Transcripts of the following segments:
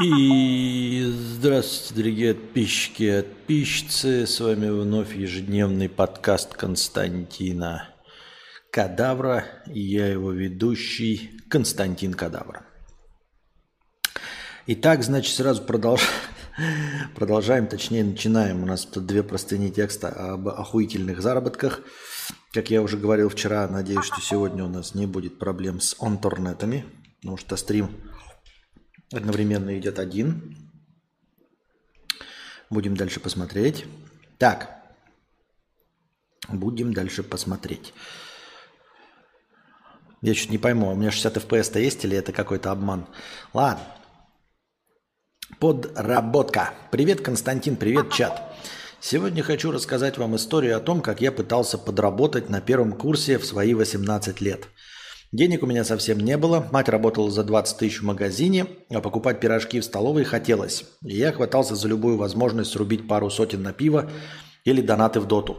И здравствуйте, дорогие подписчики и подписчицы. С вами вновь ежедневный подкаст Константина Кадавра. И я его ведущий Константин Кадавр. Итак, значит, сразу продолж... продолжаем, точнее начинаем. У нас тут две простыни текста об охуительных заработках. Как я уже говорил вчера, надеюсь, что сегодня у нас не будет проблем с онторнетами, потому что стрим Одновременно идет один. Будем дальше посмотреть. Так. Будем дальше посмотреть. Я чуть не пойму, у меня 60 FPS-то есть или это какой-то обман? Ладно. Подработка. Привет, Константин, привет, чат. Сегодня хочу рассказать вам историю о том, как я пытался подработать на первом курсе в свои 18 лет – Денег у меня совсем не было, мать работала за 20 тысяч в магазине, а покупать пирожки в столовой хотелось. И я хватался за любую возможность срубить пару сотен на пиво или донаты в доту.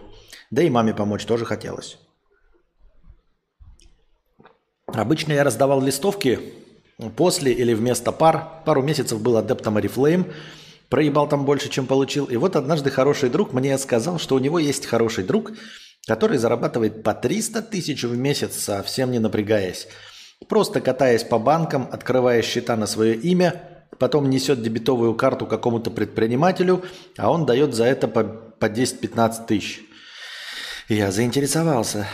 Да и маме помочь тоже хотелось. Обычно я раздавал листовки после или вместо пар. Пару месяцев был адептом Oriflame, проебал там больше, чем получил. И вот однажды хороший друг мне сказал, что у него есть хороший друг – который зарабатывает по 300 тысяч в месяц, совсем не напрягаясь. Просто катаясь по банкам, открывая счета на свое имя, потом несет дебетовую карту какому-то предпринимателю, а он дает за это по, по 10-15 тысяч. Я заинтересовался.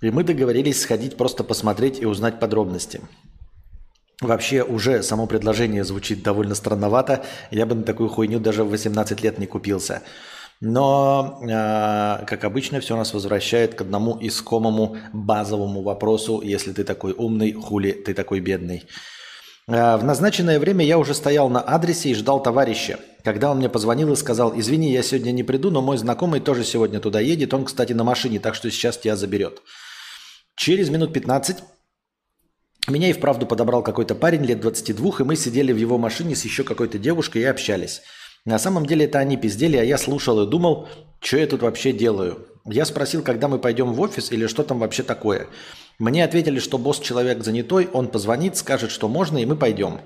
И мы договорились сходить просто посмотреть и узнать подробности. Вообще уже само предложение звучит довольно странновато. Я бы на такую хуйню даже в 18 лет не купился. Но, э, как обычно, все нас возвращает к одному искомому базовому вопросу. Если ты такой умный, хули ты такой бедный? Э, в назначенное время я уже стоял на адресе и ждал товарища. Когда он мне позвонил и сказал, извини, я сегодня не приду, но мой знакомый тоже сегодня туда едет. Он, кстати, на машине, так что сейчас тебя заберет. Через минут 15 меня и вправду подобрал какой-то парень лет 22, и мы сидели в его машине с еще какой-то девушкой и общались. На самом деле это они пиздели, а я слушал и думал, что я тут вообще делаю. Я спросил, когда мы пойдем в офис или что там вообще такое. Мне ответили, что босс человек занятой, он позвонит, скажет, что можно, и мы пойдем.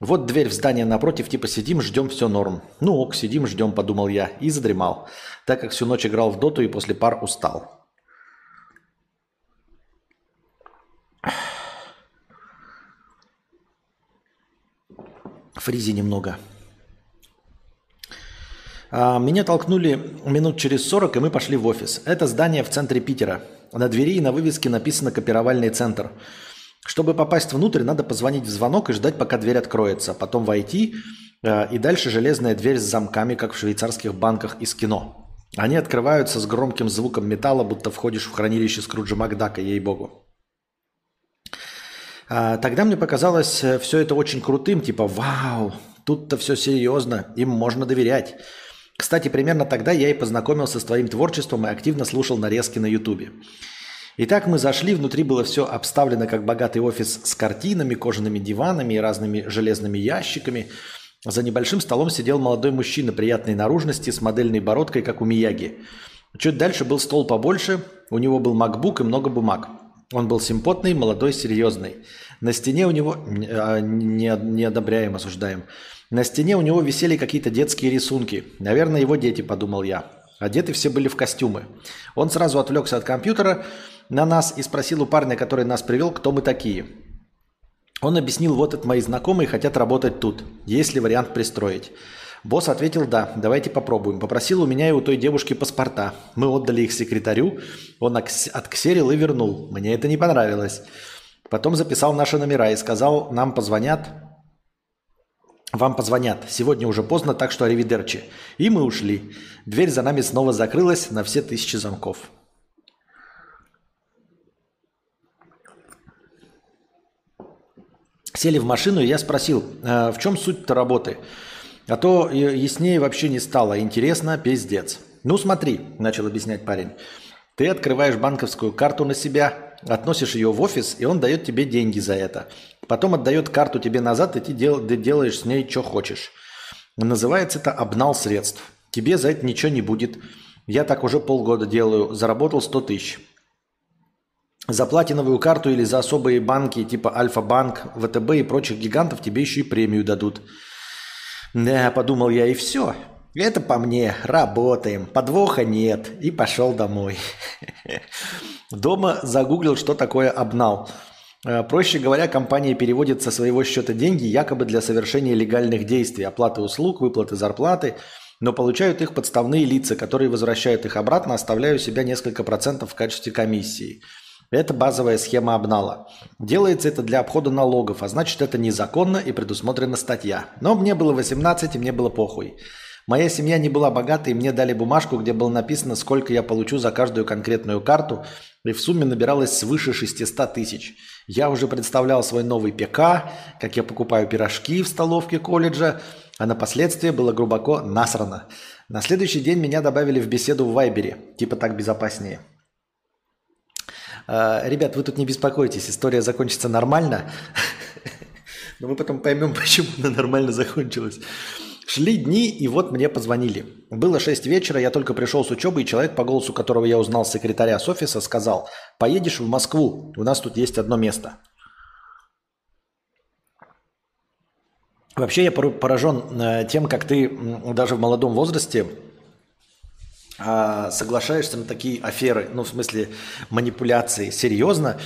Вот дверь в здание напротив, типа сидим, ждем, все норм. Ну ок, сидим, ждем, подумал я, и задремал, так как всю ночь играл в доту и после пар устал. Фризи немного. А, меня толкнули минут через 40, и мы пошли в офис. Это здание в центре Питера. На двери и на вывеске написано «Копировальный центр». Чтобы попасть внутрь, надо позвонить в звонок и ждать, пока дверь откроется. Потом войти, а, и дальше железная дверь с замками, как в швейцарских банках из кино. Они открываются с громким звуком металла, будто входишь в хранилище Скруджа Макдака, ей-богу. А, тогда мне показалось э, все это очень крутым, типа «Вау, тут-то все серьезно, им можно доверять». Кстати, примерно тогда я и познакомился с твоим творчеством и активно слушал нарезки на Ютубе. Итак, мы зашли, внутри было все обставлено как богатый офис с картинами, кожаными диванами и разными железными ящиками. За небольшим столом сидел молодой мужчина приятной наружности с модельной бородкой, как у Мияги. Чуть дальше был стол побольше, у него был MacBook и много бумаг. Он был симпотный, молодой, серьезный. На стене у него... А, не, не одобряем, осуждаем. На стене у него висели какие-то детские рисунки. Наверное, его дети, подумал я. Одеты все были в костюмы. Он сразу отвлекся от компьютера на нас и спросил у парня, который нас привел, кто мы такие. Он объяснил, вот это мои знакомые, хотят работать тут. Есть ли вариант пристроить? Босс ответил, да, давайте попробуем. Попросил у меня и у той девушки паспорта. Мы отдали их секретарю, он отксерил и вернул. Мне это не понравилось. Потом записал наши номера и сказал, нам позвонят, вам позвонят. Сегодня уже поздно, так что аривидерчи. И мы ушли. Дверь за нами снова закрылась на все тысячи замков. Сели в машину, и я спросил, э, в чем суть-то работы? А то яснее вообще не стало. Интересно, пиздец. Ну смотри, начал объяснять парень. Ты открываешь банковскую карту на себя, относишь ее в офис, и он дает тебе деньги за это. Потом отдает карту тебе назад, и ты, дел, ты делаешь с ней, что хочешь. Называется это обнал средств. Тебе за это ничего не будет. Я так уже полгода делаю. Заработал 100 тысяч. За платиновую карту или за особые банки типа Альфа-банк, ВТБ и прочих гигантов тебе еще и премию дадут. Да, подумал я, и все. Это по мне, работаем, подвоха нет, и пошел домой. Дома загуглил, что такое обнал. Э, проще говоря, компания переводит со своего счета деньги якобы для совершения легальных действий, оплаты услуг, выплаты зарплаты, но получают их подставные лица, которые возвращают их обратно, оставляя у себя несколько процентов в качестве комиссии. Это базовая схема обнала. Делается это для обхода налогов, а значит это незаконно и предусмотрена статья. Но мне было 18 и мне было похуй. Моя семья не была богатой, и мне дали бумажку, где было написано, сколько я получу за каждую конкретную карту, и в сумме набиралось свыше 600 тысяч. Я уже представлял свой новый ПК, как я покупаю пирожки в столовке колледжа, а на последствия было глубоко насрано. На следующий день меня добавили в беседу в Вайбере, типа так безопаснее. А, ребят, вы тут не беспокойтесь, история закончится нормально. Но мы потом поймем, почему она нормально закончилась. Шли дни, и вот мне позвонили. Было 6 вечера, я только пришел с учебы, и человек, по голосу которого я узнал секретаря с офиса, сказал, поедешь в Москву, у нас тут есть одно место. Вообще я поражен э, тем, как ты даже в молодом возрасте а, соглашаешься на такие аферы, ну в смысле манипуляции. Серьезно?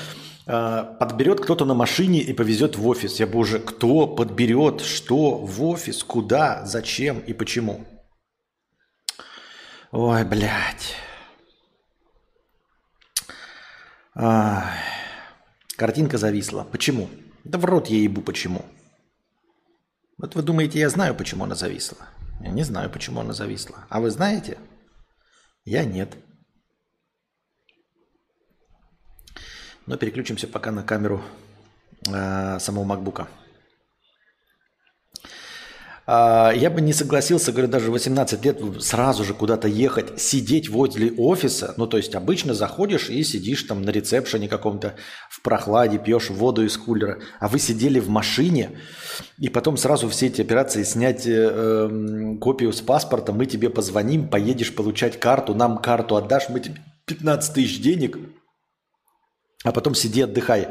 А, подберет кто-то на машине и повезет в офис. Я бы уже, кто подберет, что в офис, куда, зачем и почему. Ой, блядь. А, картинка зависла. Почему? Да в рот я ебу почему. Вот вы думаете, я знаю, почему она зависла? Я не знаю, почему она зависла. А вы знаете? Я нет. Но переключимся пока на камеру э, самого MacBook. Э, я бы не согласился, говорю, даже 18 лет сразу же куда-то ехать, сидеть возле офиса. Ну, то есть обычно заходишь и сидишь там на ресепшене каком-то в прохладе, пьешь воду из кулера. А вы сидели в машине, и потом сразу все эти операции снять э, э, копию с паспорта, мы тебе позвоним, поедешь получать карту, нам карту отдашь, мы тебе 15 тысяч денег – а потом сиди, отдыхай.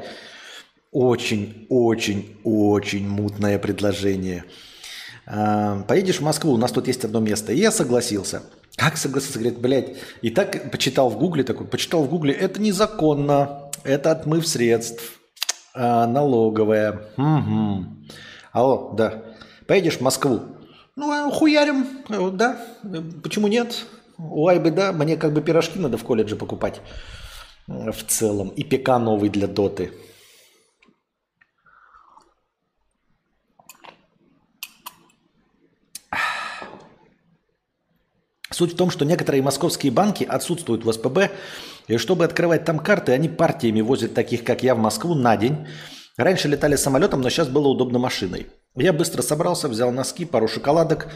Очень, очень, очень мутное предложение. А, поедешь в Москву, у нас тут есть одно место. И я согласился. Как согласился? Говорит, блядь, и так почитал в Гугле, такой, почитал в Гугле, это незаконно, это отмыв средств, а, налоговая. Угу. Алло, да. Поедешь в Москву? Ну, а хуярим, да. Почему нет? Ой, бы да, мне как бы пирожки надо в колледже покупать в целом. И ПК новый для доты. Суть в том, что некоторые московские банки отсутствуют в СПБ, и чтобы открывать там карты, они партиями возят таких, как я, в Москву на день. Раньше летали самолетом, но сейчас было удобно машиной. Я быстро собрался, взял носки, пару шоколадок,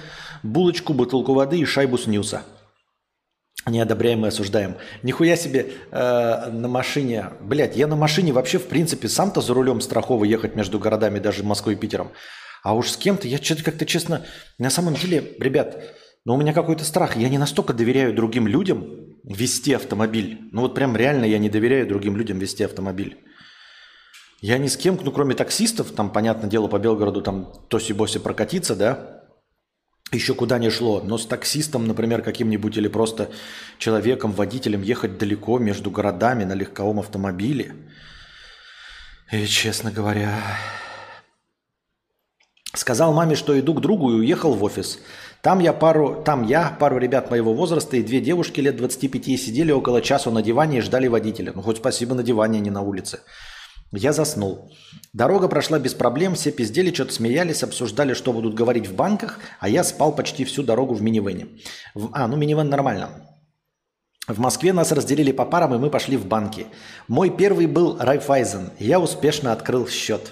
булочку, бутылку воды и шайбу снюса – не одобряем и осуждаем. Нихуя себе э, на машине. Блять, я на машине вообще, в принципе, сам-то за рулем страхово ехать между городами, даже Москвой и Питером. А уж с кем-то, я что-то как-то честно... На самом деле, ребят, ну у меня какой-то страх. Я не настолько доверяю другим людям вести автомобиль. Ну вот прям реально я не доверяю другим людям вести автомобиль. Я ни с кем, ну кроме таксистов, там, понятное дело, по Белгороду там тоси-боси прокатиться, да, еще куда не шло. Но с таксистом, например, каким-нибудь или просто человеком, водителем ехать далеко между городами на легковом автомобиле. И, честно говоря, сказал маме, что иду к другу и уехал в офис. Там я пару, там я, пару ребят моего возраста и две девушки лет 25 сидели около часу на диване и ждали водителя. Ну, хоть спасибо на диване, а не на улице. Я заснул. Дорога прошла без проблем, все пиздели, что-то смеялись, обсуждали, что будут говорить в банках, а я спал почти всю дорогу в минивене. В... А, ну минивен нормально. В Москве нас разделили по парам, и мы пошли в банки. Мой первый был Райфайзен. Я успешно открыл счет.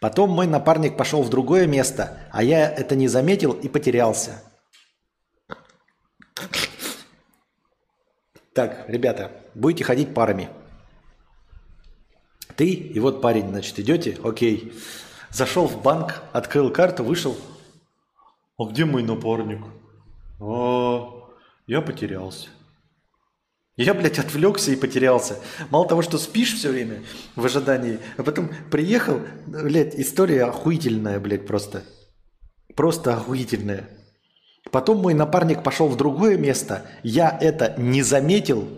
Потом мой напарник пошел в другое место, а я это не заметил и потерялся. Так, ребята, будете ходить парами. Ты и вот парень, значит, идете, окей. Зашел в банк, открыл карту, вышел. А где мой напарник? А, я потерялся. Я, блядь, отвлекся и потерялся. Мало того, что спишь все время в ожидании, а потом приехал, блядь, история охуительная, блядь, просто. Просто охуительное. Потом мой напарник пошел в другое место, я это не заметил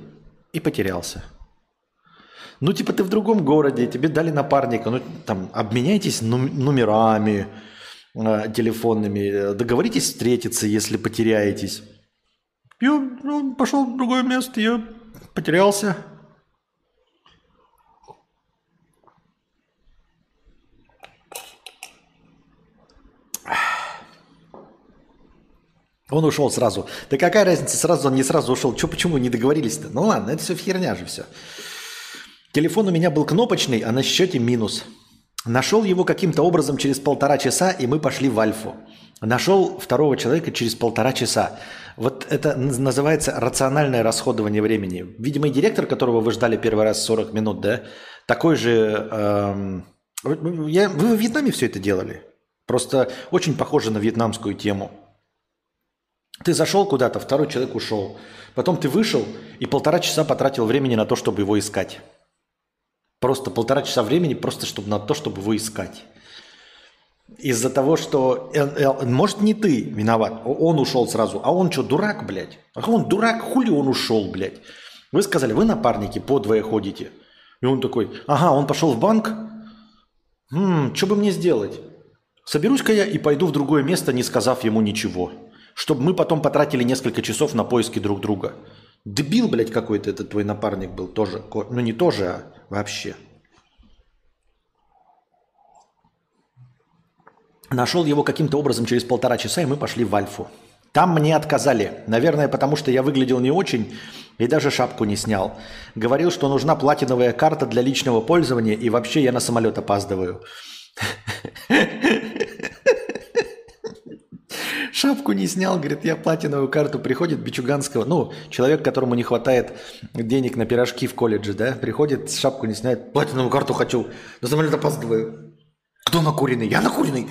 и потерялся. Ну, типа, ты в другом городе, тебе дали напарника, ну, там, обменяйтесь номерами э, телефонными, договоритесь встретиться, если потеряетесь. Я ну, пошел в другое место, я потерялся. Он ушел сразу. Да какая разница, сразу он не сразу ушел. Че, почему не договорились-то? Ну ладно, это все херня же все. Телефон у меня был кнопочный, а на счете минус. Нашел его каким-то образом через полтора часа, и мы пошли в Альфу. Нашел второго человека через полтора часа. Вот это называется рациональное расходование времени. Видимо, и директор, которого вы ждали первый раз 40 минут, да, такой же... Эм, я, вы в Вьетнаме все это делали? Просто очень похоже на вьетнамскую тему. Ты зашел куда-то, второй человек ушел. Потом ты вышел и полтора часа потратил времени на то, чтобы его искать. Просто полтора часа времени просто чтобы на то, чтобы его искать. Из-за того, что, может, не ты виноват, он ушел сразу, а он что, дурак, блядь? А он дурак, хули он ушел, блядь? Вы сказали, вы напарники, подвое ходите. И он такой, ага, он пошел в банк, хм, что бы мне сделать? Соберусь-ка я и пойду в другое место, не сказав ему ничего чтобы мы потом потратили несколько часов на поиски друг друга. Дебил, блядь, какой-то этот твой напарник был тоже. Ну не тоже, а вообще. Нашел его каким-то образом через полтора часа, и мы пошли в Альфу. Там мне отказали. Наверное, потому что я выглядел не очень и даже шапку не снял. Говорил, что нужна платиновая карта для личного пользования, и вообще я на самолет опаздываю. Шапку не снял, говорит, я платиновую карту. Приходит Бичуганского, ну, человек, которому не хватает денег на пирожки в колледже, да, приходит, шапку не сняет, платиновую карту хочу, на самолет опаздываю. Кто накуренный? Я накуренный.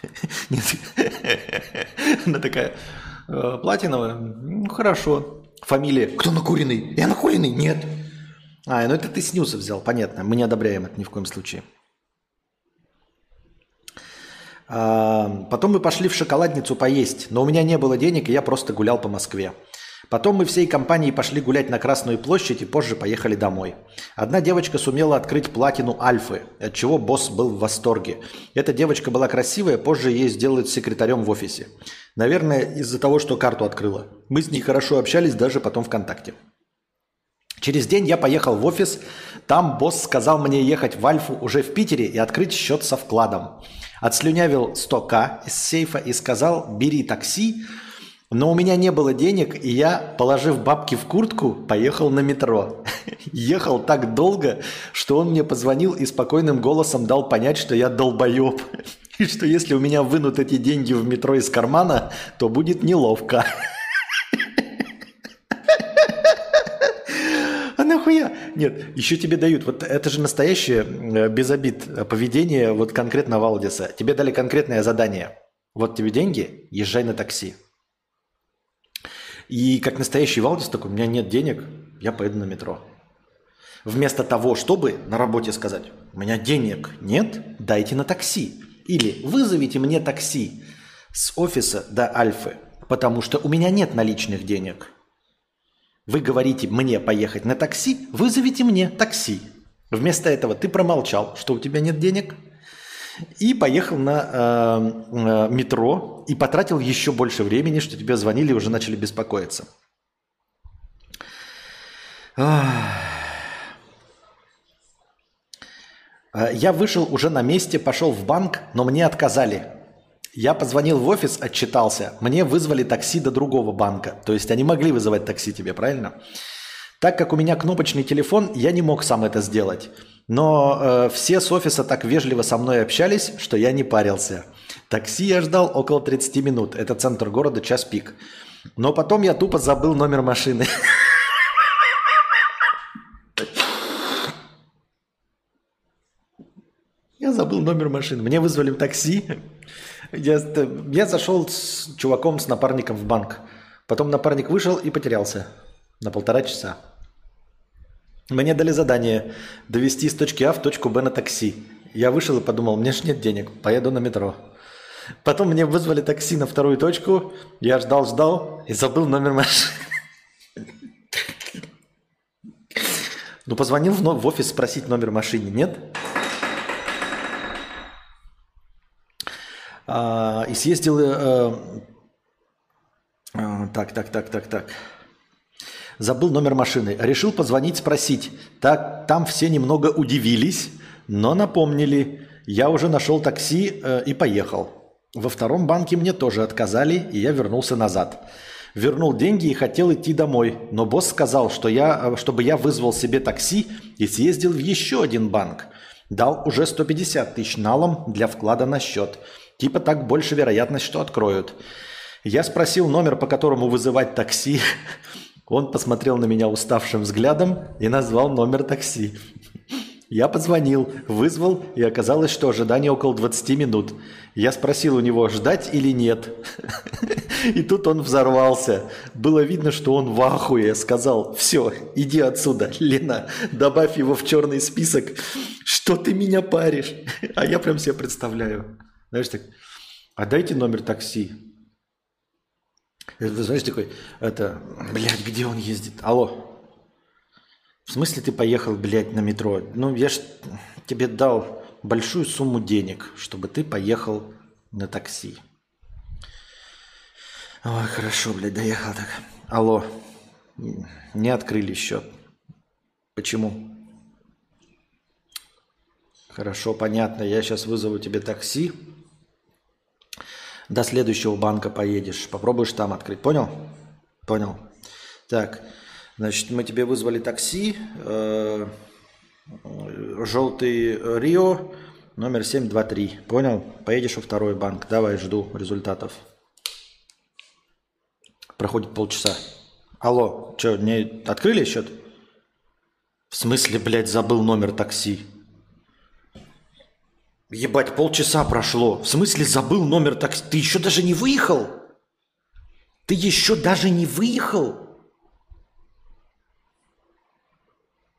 Нет. Она такая, «Э, платиновая? Ну, хорошо. Фамилия? Кто накуренный? Я накуренный? Нет. А, ну это ты с Ньюса взял, понятно. Мы не одобряем это ни в коем случае. Потом мы пошли в шоколадницу поесть, но у меня не было денег, и я просто гулял по Москве. Потом мы всей компанией пошли гулять на Красную площадь и позже поехали домой. Одна девочка сумела открыть платину Альфы, от чего босс был в восторге. Эта девочка была красивая, позже ей сделают секретарем в офисе. Наверное, из-за того, что карту открыла. Мы с ней хорошо общались даже потом ВКонтакте. Через день я поехал в офис, там босс сказал мне ехать в Альфу уже в Питере и открыть счет со вкладом. Отслюнявил 100к из сейфа и сказал, бери такси, но у меня не было денег, и я, положив бабки в куртку, поехал на метро. Ехал так долго, что он мне позвонил и спокойным голосом дал понять, что я долбоеб. И что если у меня вынут эти деньги в метро из кармана, то будет неловко. Нет, еще тебе дают. Вот это же настоящее, э, без обид, э, поведение вот конкретно Валдиса. Тебе дали конкретное задание. Вот тебе деньги, езжай на такси. И как настоящий Валдис такой, у меня нет денег, я поеду на метро. Вместо того, чтобы на работе сказать, у меня денег нет, дайте на такси. Или вызовите мне такси с офиса до Альфы, потому что у меня нет наличных денег. Вы говорите мне поехать на такси, вызовите мне такси. Вместо этого ты промолчал, что у тебя нет денег, и поехал на э, э, метро и потратил еще больше времени, что тебе звонили и уже начали беспокоиться. Я вышел уже на месте, пошел в банк, но мне отказали. Я позвонил в офис, отчитался. Мне вызвали такси до другого банка. То есть они могли вызывать такси тебе, правильно? Так как у меня кнопочный телефон, я не мог сам это сделать. Но э, все с офиса так вежливо со мной общались, что я не парился. Такси я ждал около 30 минут. Это центр города, час пик. Но потом я тупо забыл номер машины. Я забыл номер машины. Мне вызвали такси. Я, я зашел с чуваком, с напарником в банк. Потом напарник вышел и потерялся на полтора часа. Мне дали задание довести с точки А в точку Б на такси. Я вышел и подумал, мне ж нет денег, поеду на метро. Потом мне вызвали такси на вторую точку. Я ждал-ждал и забыл номер машины. Ну, позвонил в офис спросить номер машины, нет? А, и съездил... Э, э, так, так, так, так, так. Забыл номер машины. Решил позвонить, спросить. Так, там все немного удивились, но напомнили. Я уже нашел такси э, и поехал. Во втором банке мне тоже отказали, и я вернулся назад. Вернул деньги и хотел идти домой, но босс сказал, что я, э, чтобы я вызвал себе такси и съездил в еще один банк. Дал уже 150 тысяч налом для вклада на счет. Типа так больше вероятность, что откроют. Я спросил номер, по которому вызывать такси. Он посмотрел на меня уставшим взглядом и назвал номер такси. Я позвонил, вызвал, и оказалось, что ожидание около 20 минут. Я спросил у него, ждать или нет. И тут он взорвался. Было видно, что он в ахуе. Сказал, все, иди отсюда, Лена, добавь его в черный список. Что ты меня паришь? А я прям себе представляю. Знаешь, так, а дайте номер такси. Вы знаешь, такой, это, блядь, где он ездит? Алло, в смысле ты поехал, блядь, на метро? Ну, я ж тебе дал большую сумму денег, чтобы ты поехал на такси. Ой, хорошо, блядь, доехал так. Алло, не открыли счет. Почему? Хорошо, понятно. Я сейчас вызову тебе такси. До следующего банка поедешь. Попробуешь там открыть. Понял? Понял. Так. Значит, мы тебе вызвали такси, э, желтый Рио, номер 723. Понял? Поедешь во второй банк. Давай, жду результатов. Проходит полчаса. Алло, что, не открыли счет? В смысле, блядь, забыл номер такси? Ебать, полчаса прошло. В смысле, забыл номер такси? Ты еще даже не выехал? Ты еще даже не выехал?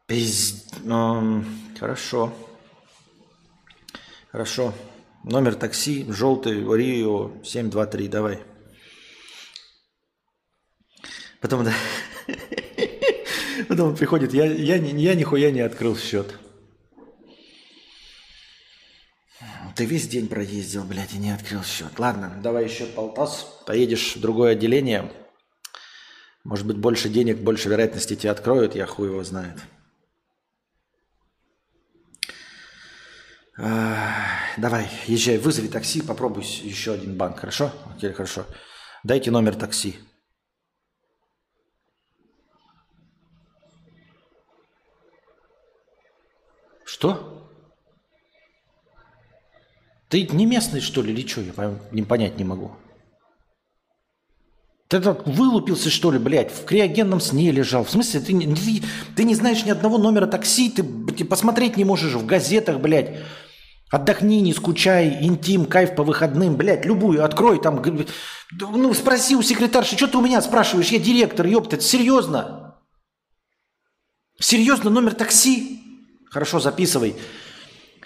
Пиз... Хорошо. Хорошо. Номер такси, желтый, Рио, 723, давай. Потом, да. Потом он приходит, я, я, я нихуя не открыл счет. Ты весь день проездил, блядь, и не открыл счет. Ладно, давай еще полтос, поедешь в другое отделение. Может быть, больше денег, больше вероятности тебе откроют, я хуй его знает. Давай, езжай, вызови такси, попробуй еще один банк, хорошо? Окей, хорошо. Дайте номер такси. Что? Ты не местный, что ли, или что? Я не понять не могу. Ты так вылупился, что ли, блядь, в криогенном сне лежал. В смысле, ты, ты, ты не знаешь ни одного номера такси, ты, ты посмотреть не можешь в газетах, блядь. Отдохни, не скучай, интим, кайф по выходным, блядь, любую открой там. Ну, спроси у секретарши, что ты у меня спрашиваешь? Я директор, ёпта, серьезно? Серьезно, номер такси? Хорошо, записывай.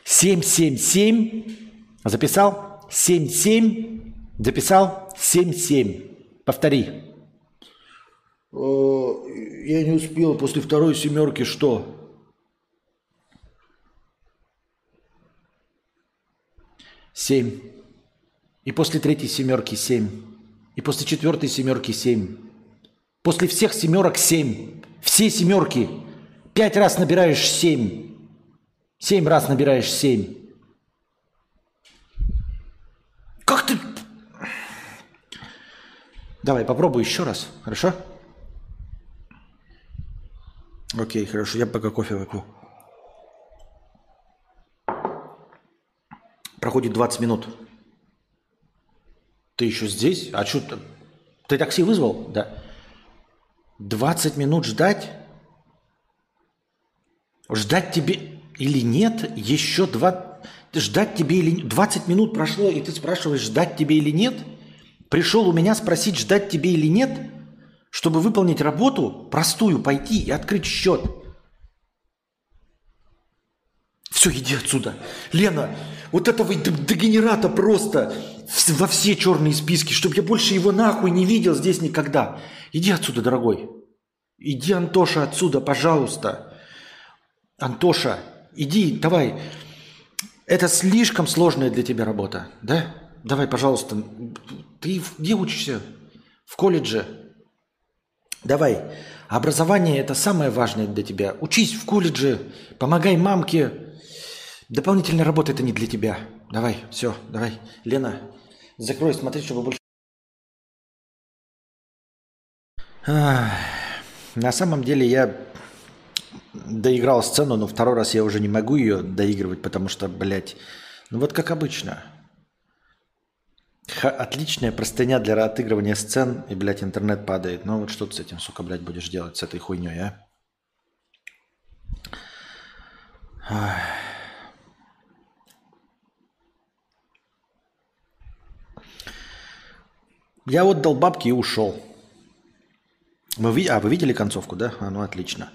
777, записал? 77, записал? 77. Повтори. Я не успел после второй семерки что? Семь. И после третьей семерки семь. И после четвертой семерки семь. После всех семерок семь. Все семерки. Пять раз набираешь семь. Семь раз набираешь семь. Как ты... Давай, попробуй еще раз, хорошо? Окей, хорошо, я пока кофе выпью. Проходит 20 минут. Ты еще здесь? А что ты? Ты такси вызвал? Да. 20 минут ждать? Ждать тебе или нет? Еще два... Ждать тебе или... 20 минут прошло, и ты спрашиваешь, ждать тебе или нет? Пришел у меня спросить, ждать тебе или нет? Чтобы выполнить работу, простую, пойти и открыть счет. Все, иди отсюда. Лена, вот этого дегенерата просто во все черные списки, чтобы я больше его нахуй не видел здесь никогда. Иди отсюда, дорогой. Иди, Антоша, отсюда, пожалуйста. Антоша, иди, давай. Это слишком сложная для тебя работа, да? Давай, пожалуйста. Ты где учишься? В колледже? Давай. Образование – это самое важное для тебя. Учись в колледже, помогай мамке. Дополнительная работа – это не для тебя. Давай, все, давай. Лена, закрой, смотри, чтобы больше... На самом деле я доиграл сцену, но второй раз я уже не могу ее доигрывать, потому что, блядь, ну вот как обычно. Х- отличная простыня для отыгрывания сцен, и, блядь, интернет падает. Ну вот что ты с этим, сука, блядь, будешь делать, с этой хуйней, а? Я отдал бабки и ушел. Вы, а, вы видели концовку, да? А, ну отлично.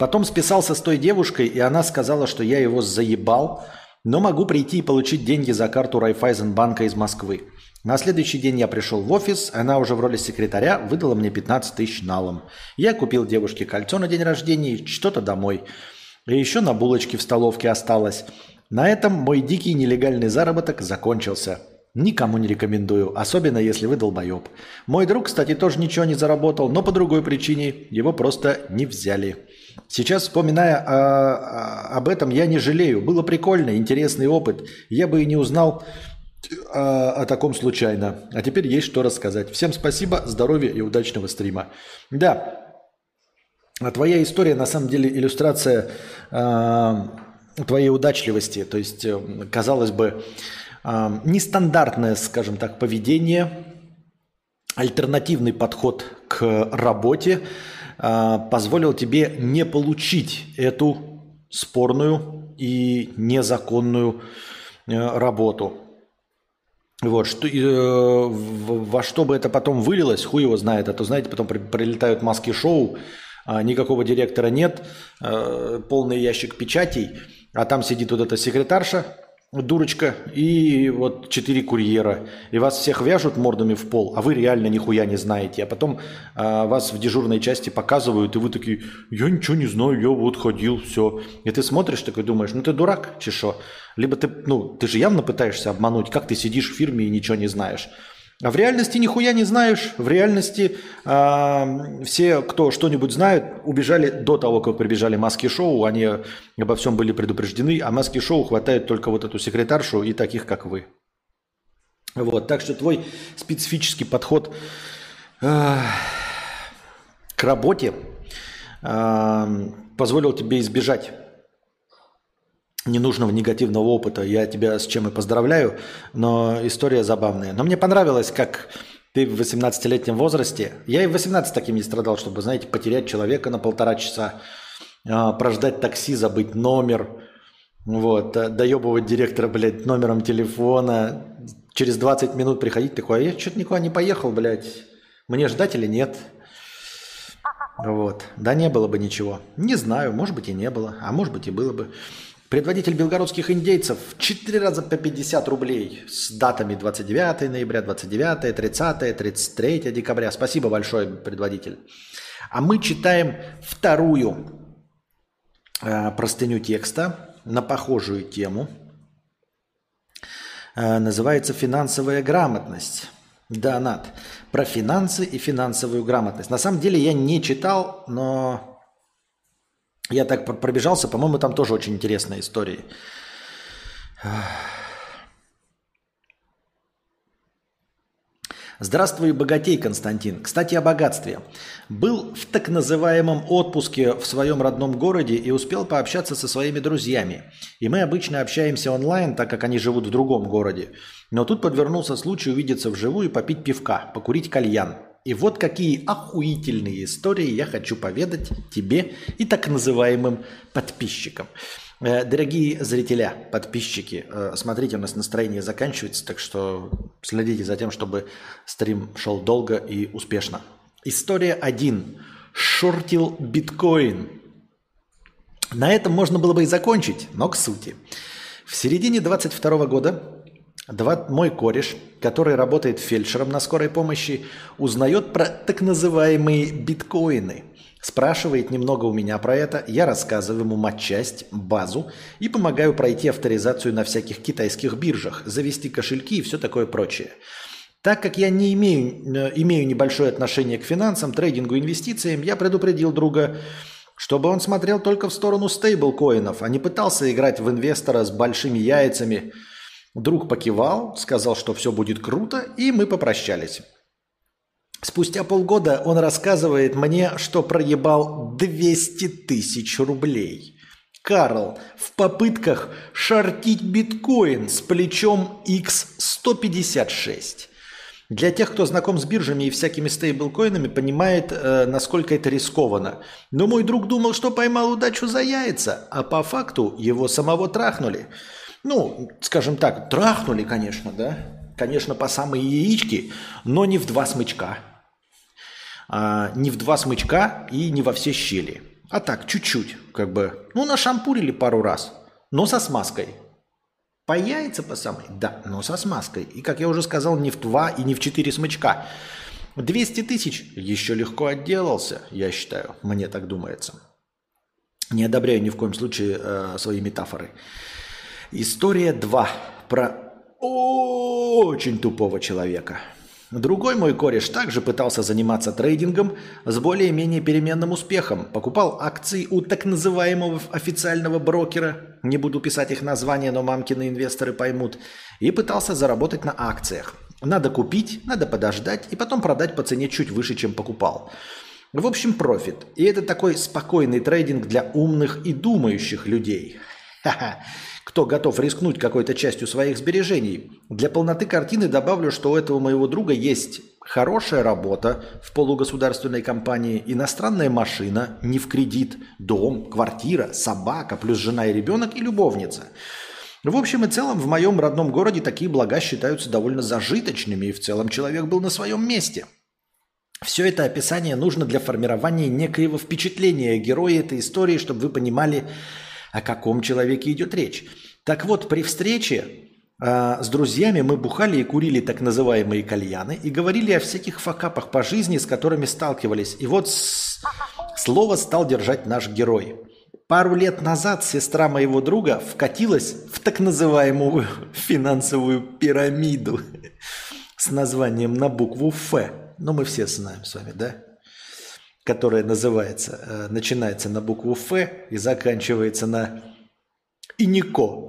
Потом списался с той девушкой, и она сказала, что я его заебал, но могу прийти и получить деньги за карту Райфайзенбанка из Москвы. На следующий день я пришел в офис, она уже в роли секретаря выдала мне 15 тысяч налом. Я купил девушке кольцо на день рождения и что-то домой. И еще на булочке в столовке осталось. На этом мой дикий нелегальный заработок закончился. Никому не рекомендую, особенно если вы долбоеб. Мой друг, кстати, тоже ничего не заработал, но по другой причине его просто не взяли. Сейчас, вспоминая о, о, об этом, я не жалею. Было прикольно, интересный опыт. Я бы и не узнал о, о таком случайно. А теперь есть что рассказать. Всем спасибо, здоровья и удачного стрима. Да, а твоя история на самом деле иллюстрация э, твоей удачливости. То есть, э, казалось бы, нестандартное, скажем так, поведение, альтернативный подход к работе а, позволил тебе не получить эту спорную и незаконную э, работу. Вот, что, э, во что бы это потом вылилось, хуй его знает, а то, знаете, потом прилетают маски шоу, а никакого директора нет, э, полный ящик печатей, а там сидит вот эта секретарша, дурочка и вот четыре курьера. И вас всех вяжут мордами в пол, а вы реально нихуя не знаете. А потом а, вас в дежурной части показывают, и вы такие, я ничего не знаю, я вот ходил, все. И ты смотришь такой, думаешь, ну ты дурак, чешо. Либо ты, ну, ты же явно пытаешься обмануть, как ты сидишь в фирме и ничего не знаешь. А в реальности нихуя не знаешь. В реальности э, все, кто что-нибудь знают, убежали до того, как прибежали маски-шоу. Они обо всем были предупреждены. А маски-шоу хватает только вот эту секретаршу и таких, как вы. Вот, так что твой специфический подход э, к работе э, позволил тебе избежать ненужного негативного опыта. Я тебя с чем и поздравляю, но история забавная. Но мне понравилось, как ты в 18-летнем возрасте, я и в 18 таким не страдал, чтобы, знаете, потерять человека на полтора часа, а, прождать такси, забыть номер, вот, э, доебывать директора, блядь, номером телефона, через 20 минут приходить такой, а я что-то никуда не поехал, блядь, мне ждать или нет? Вот, да не было бы ничего. Не знаю, может быть и не было, а может быть и было бы. Предводитель белгородских индейцев 4 раза по 50 рублей с датами 29 ноября, 29, 30, 33 декабря. Спасибо большое, предводитель. А мы читаем вторую э, простыню текста на похожую тему. Э, называется «Финансовая грамотность». Да, Над. Про финансы и финансовую грамотность. На самом деле я не читал, но я так пробежался, по-моему, там тоже очень интересная история. Здравствуй, богатей, Константин. Кстати, о богатстве. Был в так называемом отпуске в своем родном городе и успел пообщаться со своими друзьями. И мы обычно общаемся онлайн, так как они живут в другом городе. Но тут подвернулся случай увидеться вживую и попить пивка, покурить кальян. И вот какие охуительные истории я хочу поведать тебе и так называемым подписчикам. Э, дорогие зрителя, подписчики, э, смотрите, у нас настроение заканчивается, так что следите за тем, чтобы стрим шел долго и успешно. История 1. Шортил биткоин. На этом можно было бы и закончить, но к сути. В середине 22 года два, мой кореш, который работает фельдшером на скорой помощи, узнает про так называемые биткоины. Спрашивает немного у меня про это, я рассказываю ему матчасть, базу и помогаю пройти авторизацию на всяких китайских биржах, завести кошельки и все такое прочее. Так как я не имею, э, имею небольшое отношение к финансам, трейдингу, инвестициям, я предупредил друга, чтобы он смотрел только в сторону стейблкоинов, а не пытался играть в инвестора с большими яйцами. Друг покивал, сказал, что все будет круто, и мы попрощались. Спустя полгода он рассказывает мне, что проебал 200 тысяч рублей. Карл в попытках шортить биткоин с плечом X156. Для тех, кто знаком с биржами и всякими стейблкоинами, понимает, э, насколько это рискованно. Но мой друг думал, что поймал удачу за яйца, а по факту его самого трахнули. Ну, скажем так, трахнули, конечно, да? Конечно, по самые яички, но не в два смычка. А, не в два смычка и не во все щели. А так, чуть-чуть, как бы. Ну, нашампурили пару раз, но со смазкой. По яйца по самой? Да, но со смазкой. И, как я уже сказал, не в два и не в четыре смычка. 200 тысяч еще легко отделался, я считаю. Мне так думается. Не одобряю ни в коем случае э, свои метафоры. История 2 про очень тупого человека. Другой мой кореш также пытался заниматься трейдингом с более-менее переменным успехом. Покупал акции у так называемого официального брокера, не буду писать их название, но мамкины инвесторы поймут, и пытался заработать на акциях. Надо купить, надо подождать и потом продать по цене чуть выше, чем покупал. В общем, профит. И это такой спокойный трейдинг для умных и думающих людей. Ха-ха кто готов рискнуть какой-то частью своих сбережений. Для полноты картины добавлю, что у этого моего друга есть хорошая работа в полугосударственной компании, иностранная машина, не в кредит, дом, квартира, собака, плюс жена и ребенок и любовница. В общем и целом, в моем родном городе такие блага считаются довольно зажиточными, и в целом человек был на своем месте. Все это описание нужно для формирования некоего впечатления героя этой истории, чтобы вы понимали, о каком человеке идет речь. Так вот, при встрече э, с друзьями мы бухали и курили так называемые кальяны и говорили о всяких факапах по жизни, с которыми сталкивались. И вот с... слово стал держать наш герой. Пару лет назад сестра моего друга вкатилась в так называемую финансовую пирамиду с названием на букву «Ф». Ну, мы все знаем с вами, да? Которая называется, э, начинается на букву Ф и заканчивается на Инико.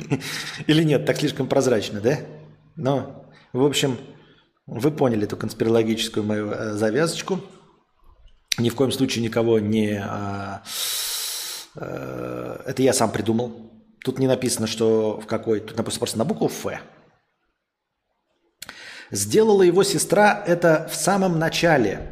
Или нет, так слишком прозрачно, да? Но, в общем, вы поняли эту конспирологическую мою э, завязочку. Ни в коем случае никого не... А, это я сам придумал. Тут не написано, что в какой... Тут написано просто на букву Ф. Сделала его сестра это в самом начале Э,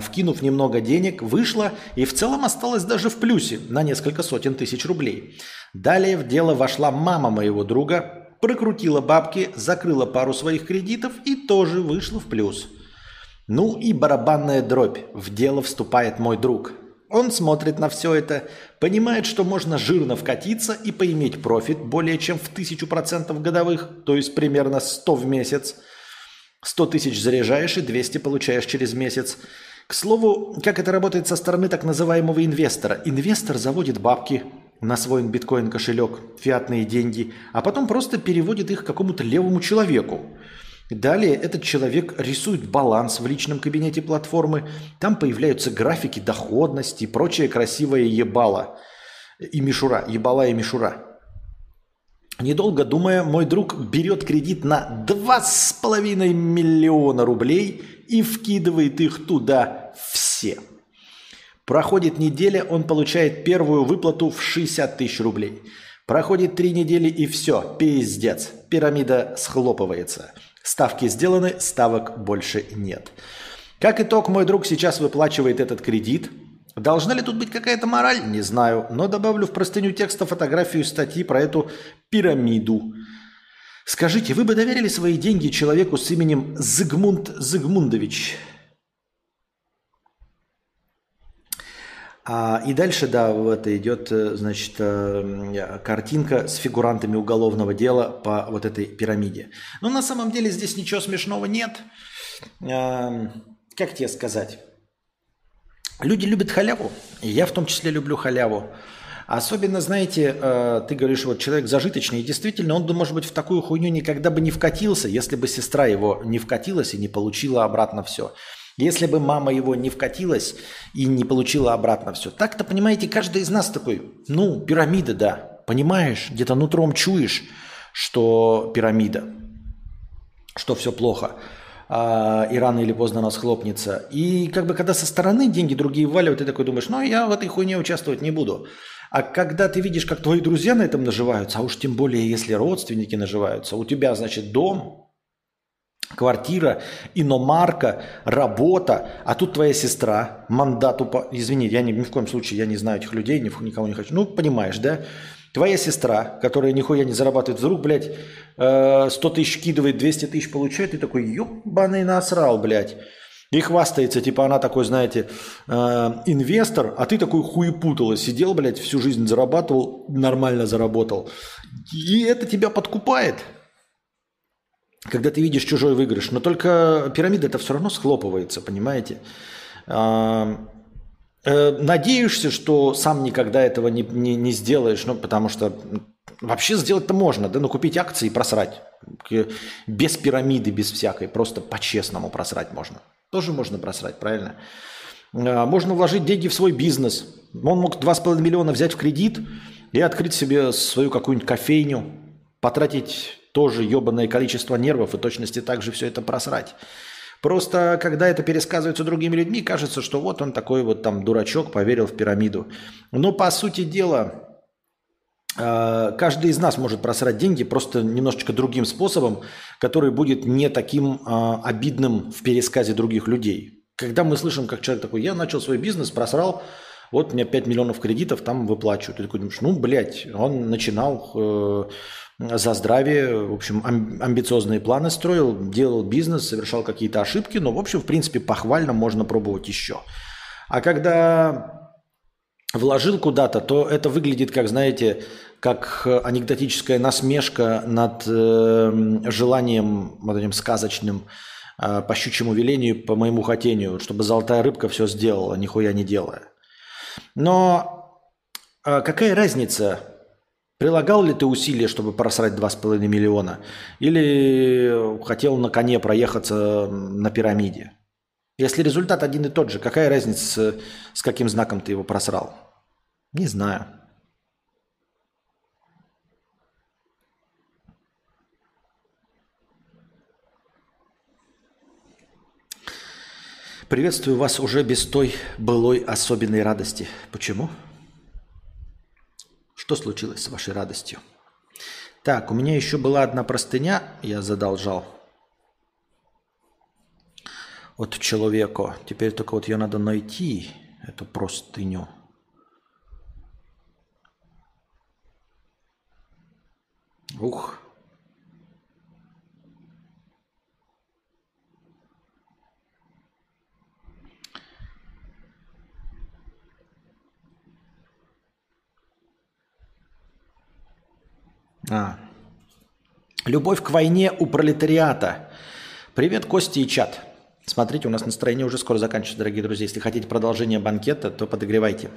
вкинув немного денег, вышла и в целом осталась даже в плюсе на несколько сотен тысяч рублей. Далее в дело вошла мама моего друга, прокрутила бабки, закрыла пару своих кредитов и тоже вышла в плюс. Ну и барабанная дробь. В дело вступает мой друг. Он смотрит на все это, понимает, что можно жирно вкатиться и поиметь профит более чем в тысячу процентов годовых, то есть примерно 100 в месяц – 100 тысяч заряжаешь и 200 получаешь через месяц. К слову, как это работает со стороны так называемого инвестора. Инвестор заводит бабки на свой биткоин кошелек, фиатные деньги, а потом просто переводит их какому-то левому человеку. Далее этот человек рисует баланс в личном кабинете платформы, там появляются графики доходности и прочее красивое ебало и мишура, ебала и мишура. Недолго думая, мой друг берет кредит на 2,5 миллиона рублей и вкидывает их туда все. Проходит неделя, он получает первую выплату в 60 тысяч рублей. Проходит три недели и все, пиздец. Пирамида схлопывается. Ставки сделаны, ставок больше нет. Как итог, мой друг сейчас выплачивает этот кредит – Должна ли тут быть какая-то мораль? Не знаю, но добавлю в простыню текста фотографию статьи про эту пирамиду. Скажите, вы бы доверили свои деньги человеку с именем Зигмунд Зигмундович? А, и дальше, да, в это идет, э, значит, э, картинка с фигурантами уголовного дела по вот этой пирамиде. Но на самом деле здесь ничего смешного нет. А, как тебе сказать? Люди любят халяву, и я в том числе люблю халяву. Особенно, знаете, э, ты говоришь, вот человек зажиточный, и действительно, он, может быть, в такую хуйню никогда бы не вкатился, если бы сестра его не вкатилась и не получила обратно все. Если бы мама его не вкатилась и не получила обратно все. Так-то, понимаете, каждый из нас такой, ну, пирамида, да. Понимаешь, где-то нутром чуешь, что пирамида, что все плохо а, и рано или поздно она схлопнется. И как бы когда со стороны деньги другие валивают, ты такой думаешь, ну я в этой хуйне участвовать не буду. А когда ты видишь, как твои друзья на этом наживаются, а уж тем более, если родственники наживаются, у тебя, значит, дом, квартира, иномарка, работа, а тут твоя сестра, мандат упал. Извини, я ни, ни в коем случае, я не знаю этих людей, ни, никого не хочу. Ну, понимаешь, да? Твоя сестра, которая нихуя не зарабатывает, вдруг, блядь, 100 э, тысяч кидывает, 200 тысяч получает, и такой, ебаный насрал, блядь. И хвастается, типа она такой, знаете, э, инвестор, а ты такой хуепутало сидел, блядь, всю жизнь зарабатывал, нормально заработал. И это тебя подкупает когда ты видишь чужой выигрыш. Но только пирамида это все равно схлопывается, понимаете? Э, надеешься, что сам никогда этого не, не, не сделаешь, ну, потому что вообще сделать-то можно, да, ну, купить акции и просрать. Без пирамиды, без всякой, просто по-честному просрать можно. Тоже можно просрать, правильно? А, можно вложить деньги в свой бизнес. Он мог 2,5 миллиона взять в кредит и открыть себе свою какую-нибудь кофейню, потратить тоже ебаное количество нервов и точности также все это просрать. Просто когда это пересказывается другими людьми, кажется, что вот он такой вот там дурачок, поверил в пирамиду. Но по сути дела, э, каждый из нас может просрать деньги просто немножечко другим способом, который будет не таким э, обидным в пересказе других людей. Когда мы слышим, как человек такой, я начал свой бизнес, просрал, вот мне 5 миллионов кредитов там выплачивают. Ты такой думаешь, ну, блядь, он начинал э, за здравие, в общем, амбициозные планы строил, делал бизнес, совершал какие-то ошибки, но, в общем, в принципе, похвально можно пробовать еще. А когда вложил куда-то, то это выглядит, как, знаете, как анекдотическая насмешка над э, желанием вот этим сказочным э, по щучьему велению, по моему хотению, чтобы золотая рыбка все сделала, нихуя не делая. Но э, какая разница, Прилагал ли ты усилия, чтобы просрать 2,5 миллиона? Или хотел на коне проехаться на пирамиде? Если результат один и тот же, какая разница, с каким знаком ты его просрал? Не знаю. Приветствую вас уже без той былой особенной радости. Почему? Что случилось с вашей радостью? Так, у меня еще была одна простыня, я задолжал от человека. Теперь только вот ее надо найти, эту простыню. Ух. А. Любовь к войне у пролетариата. Привет, Кости и чат. Смотрите, у нас настроение уже скоро заканчивается, дорогие друзья. Если хотите продолжение банкета, то подогревайте.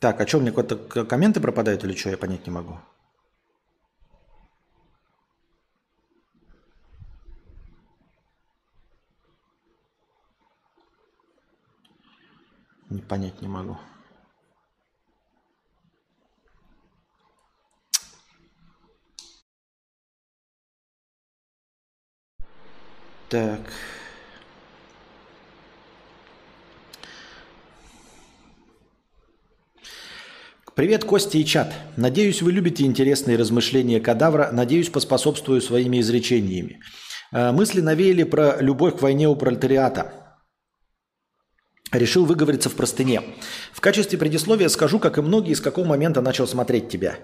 Так, а что, мне какие-то комменты пропадают или что, я понять не могу. Не понять не могу. Так. Привет, Костя и чат. Надеюсь, вы любите интересные размышления кадавра. Надеюсь, поспособствую своими изречениями. Э, мысли навеяли про любовь к войне у пролетариата. Решил выговориться в простыне. В качестве предисловия скажу, как и многие, с какого момента начал смотреть тебя.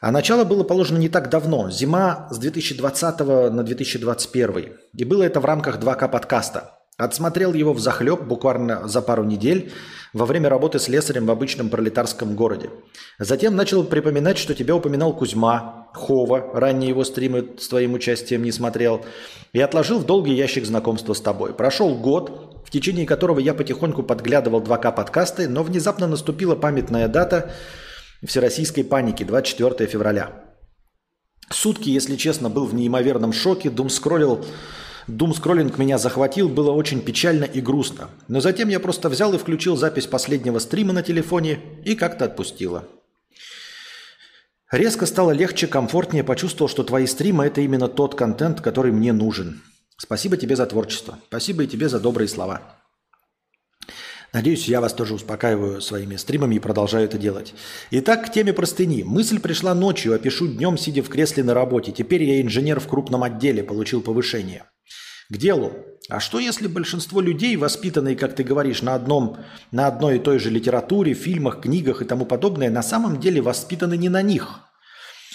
А начало было положено не так давно, зима с 2020 на 2021. И было это в рамках 2К подкаста. Отсмотрел его в захлеб буквально за пару недель во время работы с лесарем в обычном пролетарском городе. Затем начал припоминать, что тебя упоминал Кузьма, Хова, ранние его стримы с твоим участием не смотрел, и отложил в долгий ящик знакомства с тобой. Прошел год, в течение которого я потихоньку подглядывал 2К подкасты, но внезапно наступила памятная дата всероссийской паники, 24 февраля. Сутки, если честно, был в неимоверном шоке, дум скроллил Дум-скроллинг меня захватил, было очень печально и грустно. Но затем я просто взял и включил запись последнего стрима на телефоне и как-то отпустила. Резко стало легче, комфортнее, почувствовал, что твои стримы – это именно тот контент, который мне нужен. Спасибо тебе за творчество. Спасибо и тебе за добрые слова. Надеюсь, я вас тоже успокаиваю своими стримами и продолжаю это делать. Итак, к теме простыни. Мысль пришла ночью, опишу днем, сидя в кресле на работе. Теперь я инженер в крупном отделе, получил повышение. К делу. А что если большинство людей, воспитанные, как ты говоришь, на, одном, на одной и той же литературе, фильмах, книгах и тому подобное, на самом деле воспитаны не на них?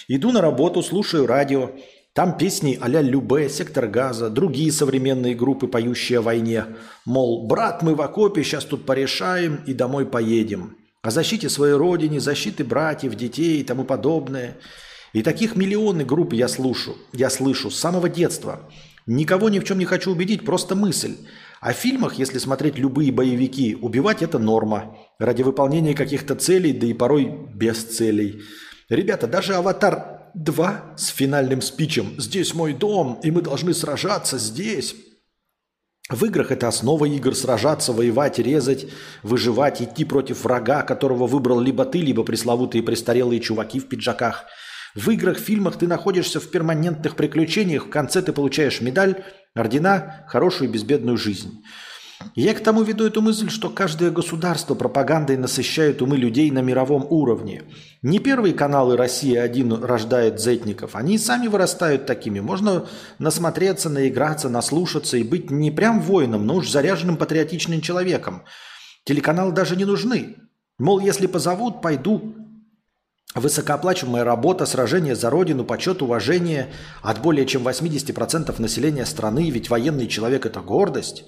Иду на работу, слушаю радио, там песни а-ля Любе, Сектор Газа, другие современные группы, поющие о войне. Мол, брат, мы в окопе, сейчас тут порешаем и домой поедем. О защите своей родины, защиты братьев, детей и тому подобное. И таких миллионы групп я слушаю, я слышу с самого детства – Никого ни в чем не хочу убедить, просто мысль. О фильмах, если смотреть любые боевики, убивать это норма. Ради выполнения каких-то целей, да и порой без целей. Ребята, даже «Аватар 2» с финальным спичем «Здесь мой дом, и мы должны сражаться здесь». В играх это основа игр – сражаться, воевать, резать, выживать, идти против врага, которого выбрал либо ты, либо пресловутые престарелые чуваки в пиджаках – в играх, фильмах ты находишься в перманентных приключениях, в конце ты получаешь медаль, ордена, хорошую и безбедную жизнь. Я к тому веду эту мысль, что каждое государство пропагандой насыщает умы людей на мировом уровне. Не первые каналы «Россия-1» рождает зетников, они сами вырастают такими. Можно насмотреться, наиграться, наслушаться и быть не прям воином, но уж заряженным патриотичным человеком. Телеканалы даже не нужны. Мол, если позовут, пойду, Высокооплачиваемая работа, сражение за родину, почет, уважение от более чем 80% населения страны, ведь военный человек – это гордость.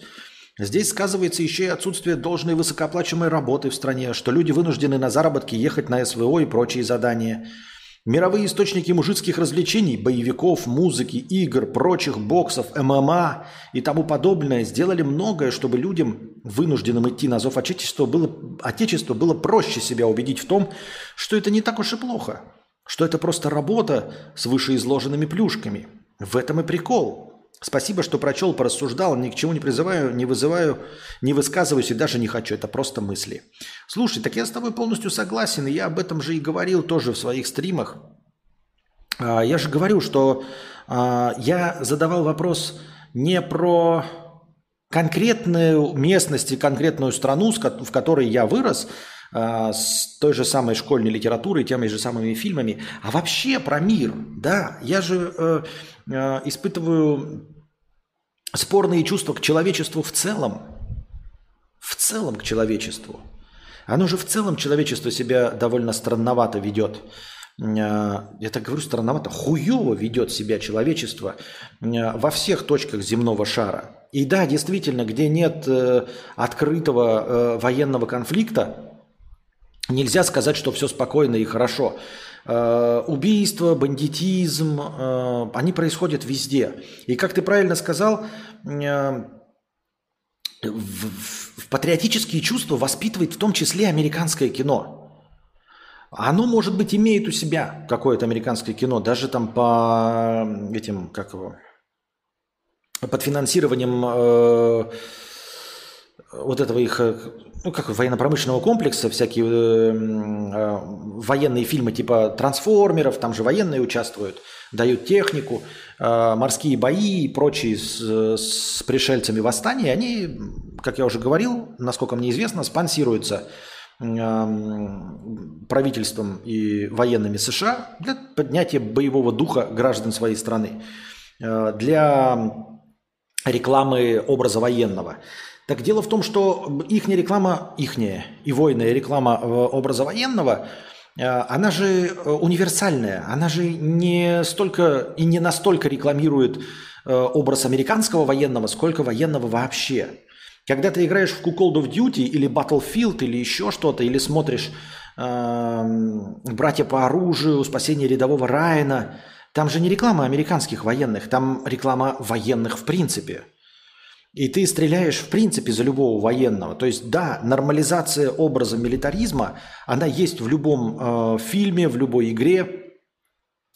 Здесь сказывается еще и отсутствие должной высокооплачиваемой работы в стране, что люди вынуждены на заработки ехать на СВО и прочие задания – Мировые источники мужицких развлечений, боевиков, музыки, игр, прочих боксов, ММА и тому подобное сделали многое, чтобы людям, вынужденным идти на зов Отечества, было, Отечества, было проще себя убедить в том, что это не так уж и плохо, что это просто работа с вышеизложенными плюшками. В этом и прикол. Спасибо, что прочел, порассуждал, ни к чему не призываю, не вызываю, не высказываюсь и даже не хочу. Это просто мысли. Слушай, так я с тобой полностью согласен, я об этом же и говорил тоже в своих стримах. А, я же говорю, что а, я задавал вопрос не про конкретную местность и конкретную страну, в которой я вырос, а, с той же самой школьной литературой, теми же самыми фильмами, а вообще про мир. Да, я же э, э, испытываю спорные чувства к человечеству в целом. В целом к человечеству. Оно же в целом человечество себя довольно странновато ведет. А, я так говорю странновато, хуево ведет себя человечество а, во всех точках земного шара. И да, действительно, где нет э, открытого э, военного конфликта, нельзя сказать, что все спокойно и хорошо. Э, убийства, бандитизм, э, они происходят везде. И как ты правильно сказал, э, в патриотические чувства воспитывает в том числе американское кино. Оно, может быть, имеет у себя какое-то американское кино, даже там по этим, как его, под финансированием э, вот этого их ну, как военно-промышленного комплекса, всякие э, э, военные фильмы типа «Трансформеров», там же военные участвуют, дают технику, э, морские бои и прочие с, с пришельцами восстания, они, как я уже говорил, насколько мне известно, спонсируются э, правительством и военными США для поднятия боевого духа граждан своей страны, э, для рекламы образа военного – так дело в том, что их реклама, ихняя и войная реклама э, образа военного, э, она же э, универсальная, она же не столько и не настолько рекламирует образ американского военного, сколько военного вообще. Когда ты играешь в Call of Duty или Battlefield или еще что-то, или смотришь э, «Братья по оружию», «Спасение рядового Райана», там же не реклама американских военных, там реклама военных в принципе. И ты стреляешь в принципе за любого военного. То есть да, нормализация образа милитаризма, она есть в любом э, фильме, в любой игре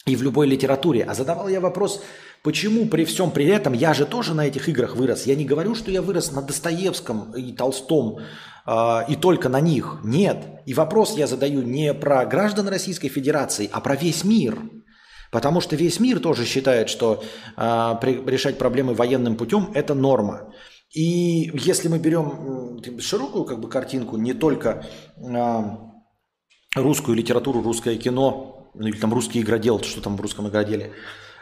и в любой литературе. А задавал я вопрос, почему при всем при этом, я же тоже на этих играх вырос. Я не говорю, что я вырос на Достоевском и Толстом э, и только на них. Нет. И вопрос я задаю не про граждан Российской Федерации, а про весь мир – Потому что весь мир тоже считает, что э, при, решать проблемы военным путем – это норма. И если мы берем широкую как бы, картинку, не только э, русскую литературу, русское кино, ну, или там русский игродел, что там в русском игроделе,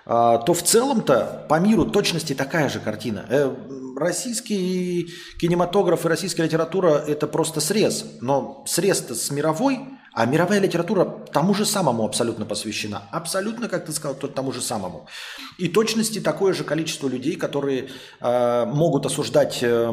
то в целом-то по миру точности такая же картина. Э, российский кинематограф и российская литература – это просто срез. Но срез-то с мировой – а мировая литература тому же самому абсолютно посвящена. Абсолютно, как ты сказал, тому же самому. И точности такое же количество людей, которые э, могут осуждать э,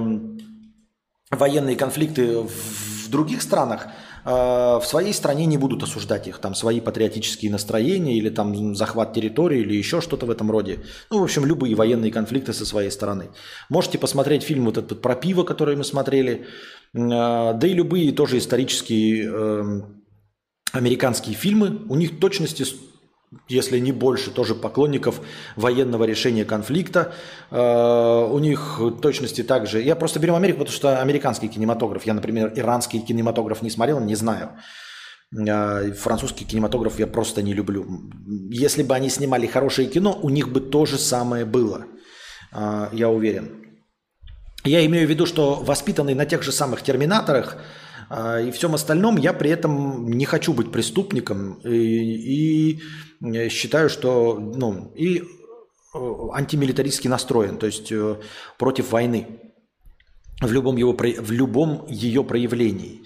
военные конфликты в, других странах, в своей стране не будут осуждать их, там свои патриотические настроения или там захват территории или еще что-то в этом роде. Ну, в общем, любые военные конфликты со своей стороны. Можете посмотреть фильм вот этот про пиво, который мы смотрели, э, да и любые тоже исторические э, американские фильмы, у них точности, если не больше, тоже поклонников военного решения конфликта. Э, у них точности также... Я просто беру Америку, потому что американский кинематограф. Я, например, иранский кинематограф не смотрел, не знаю. Э, французский кинематограф я просто не люблю. Если бы они снимали хорошее кино, у них бы то же самое было. Э, я уверен. Я имею в виду, что воспитанный на тех же самых терминаторах – и всем остальном я при этом не хочу быть преступником и, и считаю, что ну, и э, антимилитаристски настроен, то есть э, против войны в любом, его, в любом ее проявлении.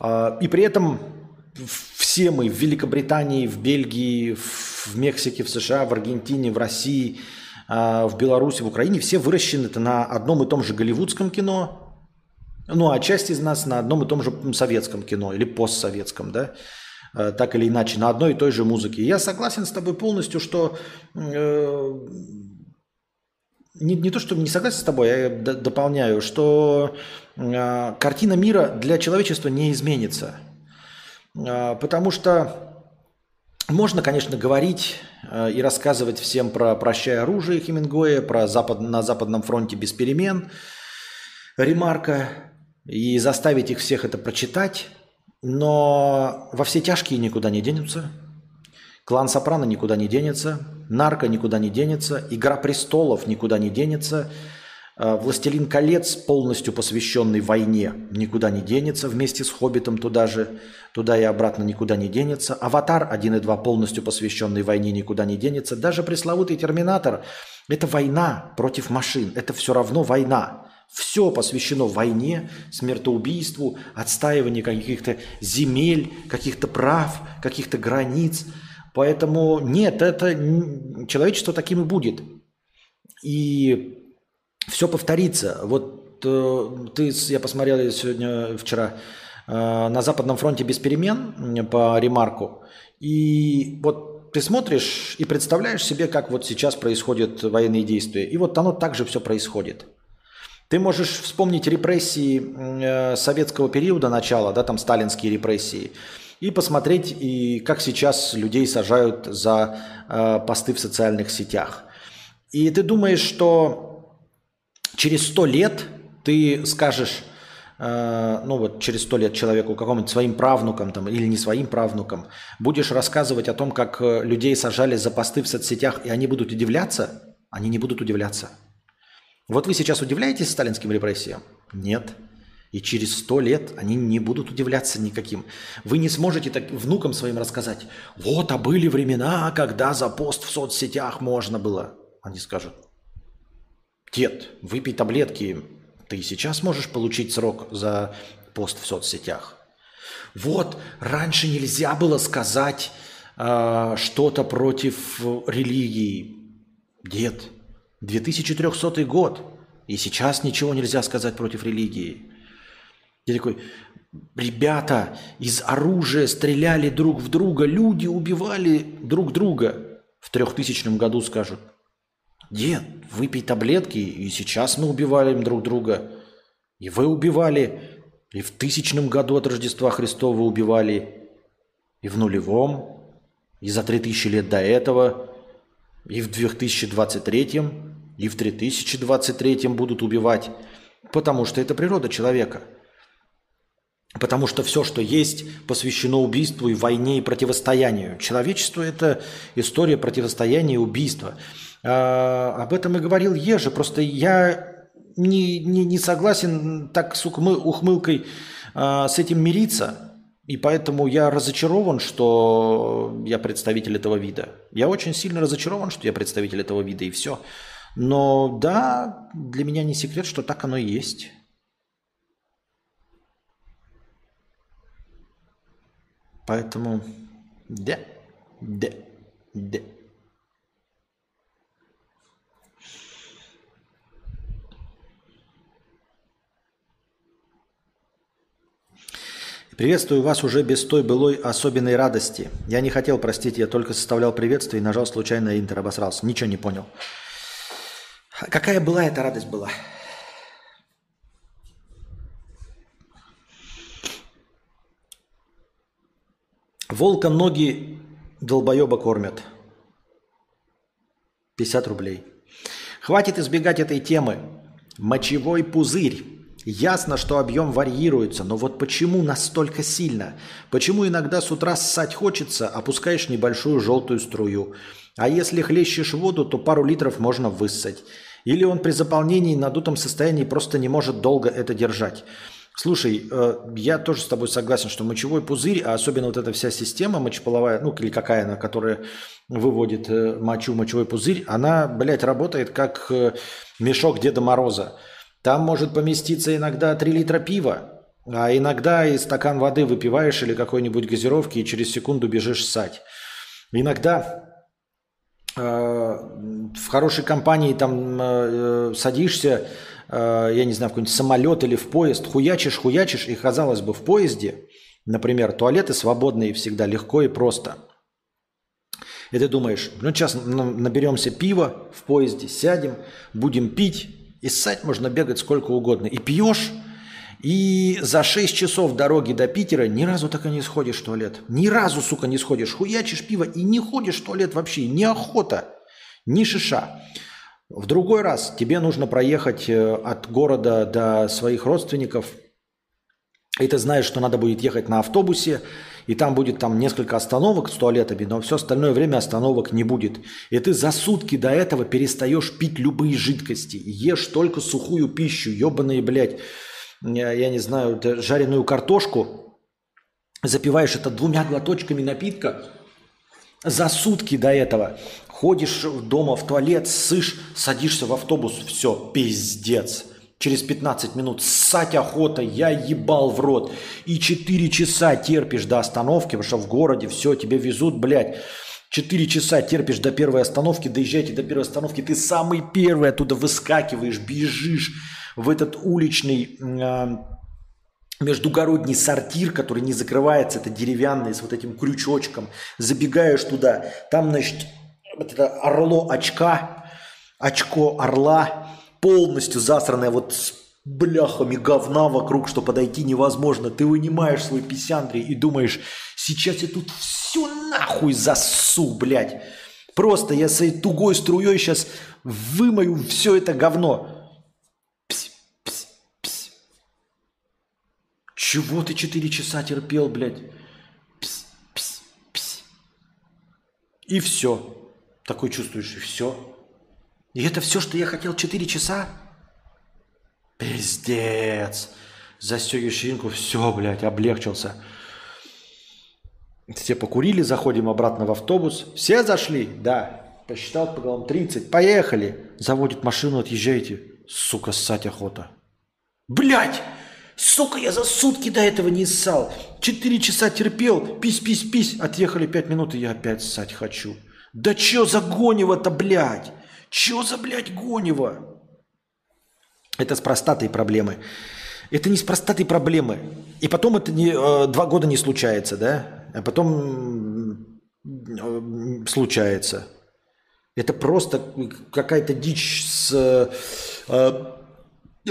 А, и при этом все мы в Великобритании, в Бельгии, в Мексике, в США, в Аргентине, в России, а, в Беларуси, в Украине, все выращены на одном и том же голливудском кино, ну, а часть из нас на одном и том же советском кино или постсоветском, да, э, так или иначе, на одной и той же музыке. Я согласен с тобой полностью, что э, не, не то, что не согласен с тобой, я дополняю, что э, картина мира для человечества не изменится. Э, потому что можно, конечно, говорить э, и рассказывать всем про «Прощай оружие» Хемингуэя, про запад, «На Западном фронте без перемен», Ремарка, и заставить их всех это прочитать, но во все тяжкие никуда не денутся. Клан Сопрано никуда не денется, Нарко никуда не денется, Игра престолов никуда не денется, э, Властелин колец, полностью посвященный войне, никуда не денется, вместе с Хоббитом туда же, туда и обратно никуда не денется. Аватар 1 и 2, полностью посвященный войне, никуда не денется. Даже пресловутый Терминатор – это война против машин, это все равно война. Все посвящено войне, смертоубийству, отстаиванию каких-то земель, каких-то прав, каких-то границ. Поэтому нет, это человечество таким и будет. И все повторится. Вот э, ты, я посмотрел сегодня, вчера, э, на Западном фронте без перемен по ремарку. И вот ты смотришь и представляешь себе, как вот сейчас происходят военные действия. И вот оно также все происходит. Ты можешь вспомнить репрессии э, советского периода начала, да, там сталинские репрессии, и посмотреть, и как сейчас людей сажают за э, посты в социальных сетях. И ты думаешь, что через сто лет ты скажешь, э, ну вот через сто лет человеку, какому-нибудь своим правнукам там, или не своим правнукам, будешь рассказывать о том, как э, людей сажали за посты в соцсетях, и они будут удивляться? Они не будут удивляться. Вот вы сейчас удивляетесь сталинским репрессиям? Нет. И через сто лет они не будут удивляться никаким. Вы не сможете так внукам своим рассказать, вот, а были времена, когда за пост в соцсетях можно было. Они скажут, дед, выпей таблетки, ты сейчас можешь получить срок за пост в соцсетях. Вот, раньше нельзя было сказать э, что-то против религии. Дед, 2300 год. И сейчас ничего нельзя сказать против религии. Я такой, ребята из оружия стреляли друг в друга, люди убивали друг друга. В трехтысячном году скажут. Дед, выпей таблетки, и сейчас мы убивали друг друга. И вы убивали, и в тысячном году от Рождества Христова убивали, и в нулевом, и за три тысячи лет до этого, и в 2023, и в 3023 будут убивать, потому что это природа человека. Потому что все, что есть, посвящено убийству и войне и противостоянию. Человечество – это история противостояния и убийства. А, об этом и говорил Ежи. Просто я не, не, не согласен так с ухмылкой а, с этим мириться. И поэтому я разочарован, что я представитель этого вида. Я очень сильно разочарован, что я представитель этого вида, и все. Но да, для меня не секрет, что так оно и есть. Поэтому да, да, да. Приветствую вас уже без той былой особенной радости. Я не хотел, простить, я только составлял приветствие и нажал случайно интер, обосрался. Ничего не понял. Какая была эта радость была? Волка ноги долбоеба кормят. 50 рублей. Хватит избегать этой темы. Мочевой пузырь. Ясно, что объем варьируется, но вот почему настолько сильно? Почему иногда с утра ссать хочется, опускаешь небольшую желтую струю? А если хлещешь воду, то пару литров можно выссать. Или он при заполнении надутом состоянии просто не может долго это держать. Слушай, э, я тоже с тобой согласен, что мочевой пузырь, а особенно вот эта вся система мочеполовая, ну или какая она, которая выводит э, мочу, мочевой пузырь, она, блядь, работает как э, мешок Деда Мороза. Там может поместиться иногда 3 литра пива, а иногда и стакан воды выпиваешь или какой-нибудь газировки и через секунду бежишь ссать. Иногда в хорошей компании там э, садишься, э, я не знаю, в какой-нибудь самолет или в поезд, хуячишь, хуячишь, и казалось бы в поезде, например, туалеты свободные всегда, легко и просто. И ты думаешь, ну сейчас наберемся пива в поезде, сядем, будем пить, и ссать можно бегать сколько угодно. И пьешь, и за 6 часов дороги до Питера ни разу так и не сходишь в туалет. Ни разу, сука, не сходишь. Хуячишь пиво и не ходишь в туалет вообще. Ни охота, ни шиша. В другой раз тебе нужно проехать э, от города до своих родственников. И ты знаешь, что надо будет ехать на автобусе и там будет там несколько остановок с туалетами, но все остальное время остановок не будет. И ты за сутки до этого перестаешь пить любые жидкости, ешь только сухую пищу, ебаные, блядь, я, я не знаю, жареную картошку, запиваешь это двумя глоточками напитка, за сутки до этого ходишь дома в туалет, сышь, садишься в автобус, все, пиздец. Через 15 минут ссать охота, я ебал в рот. И 4 часа терпишь до остановки, потому что в городе все, тебе везут, блядь. 4 часа терпишь до первой остановки, доезжаете до первой остановки, ты самый первый оттуда выскакиваешь, бежишь в этот уличный э, междугородний сортир, который не закрывается, это деревянный, с вот этим крючочком. Забегаешь туда, там, значит, вот это орло очка, очко орла, полностью засранная вот с бляхами говна вокруг, что подойти невозможно. Ты вынимаешь свой писяндрий и думаешь, сейчас я тут все нахуй засу, блядь. Просто я своей тугой струей сейчас вымою все это говно. Чего ты 4 часа терпел, блядь? Пс, пс, пс. И все. Такой чувствуешь, и все. И это все, что я хотел 4 часа? Пиздец. Застегиваешь шинку, все, блядь, облегчился. Все покурили, заходим обратно в автобус. Все зашли? Да. Посчитал по головам 30. Поехали. Заводит машину, отъезжайте. Сука, ссать охота. Блядь! Сука, я за сутки до этого не ссал. Четыре часа терпел. Пись, пись, пись. Отъехали пять минут, и я опять ссать хочу. Да чё за гонево-то, блядь? Чё за, блядь, гонево? Это с простатой проблемы. Это не с простатой проблемы. И потом это не, э, два года не случается, да? А потом э, случается. Это просто какая-то дичь с э,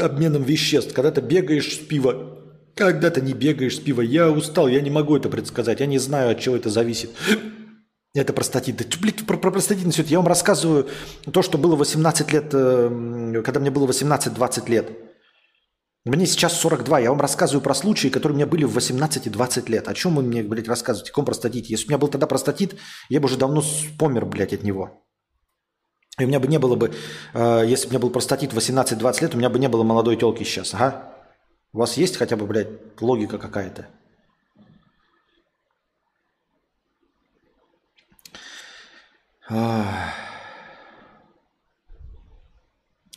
обменом веществ. Когда ты бегаешь с пива, когда ты не бегаешь с пива. Я устал, я не могу это предсказать. Я не знаю, от чего это зависит. Это простатит. Да, блядь, про, про простатит несет. Я вам рассказываю то, что было 18 лет, э, когда мне было 18-20 лет. Мне сейчас 42, я вам рассказываю про случаи, которые у меня были в 18 и 20 лет. О чем вы мне, блядь, рассказываете? О каком простатите? Если у меня был тогда простатит, я бы уже давно помер, блядь, от него. И у меня бы не было бы, э, если бы у меня был простатит 18-20 лет, у меня бы не было молодой телки сейчас, ага. У вас есть хотя бы, блядь, логика какая-то?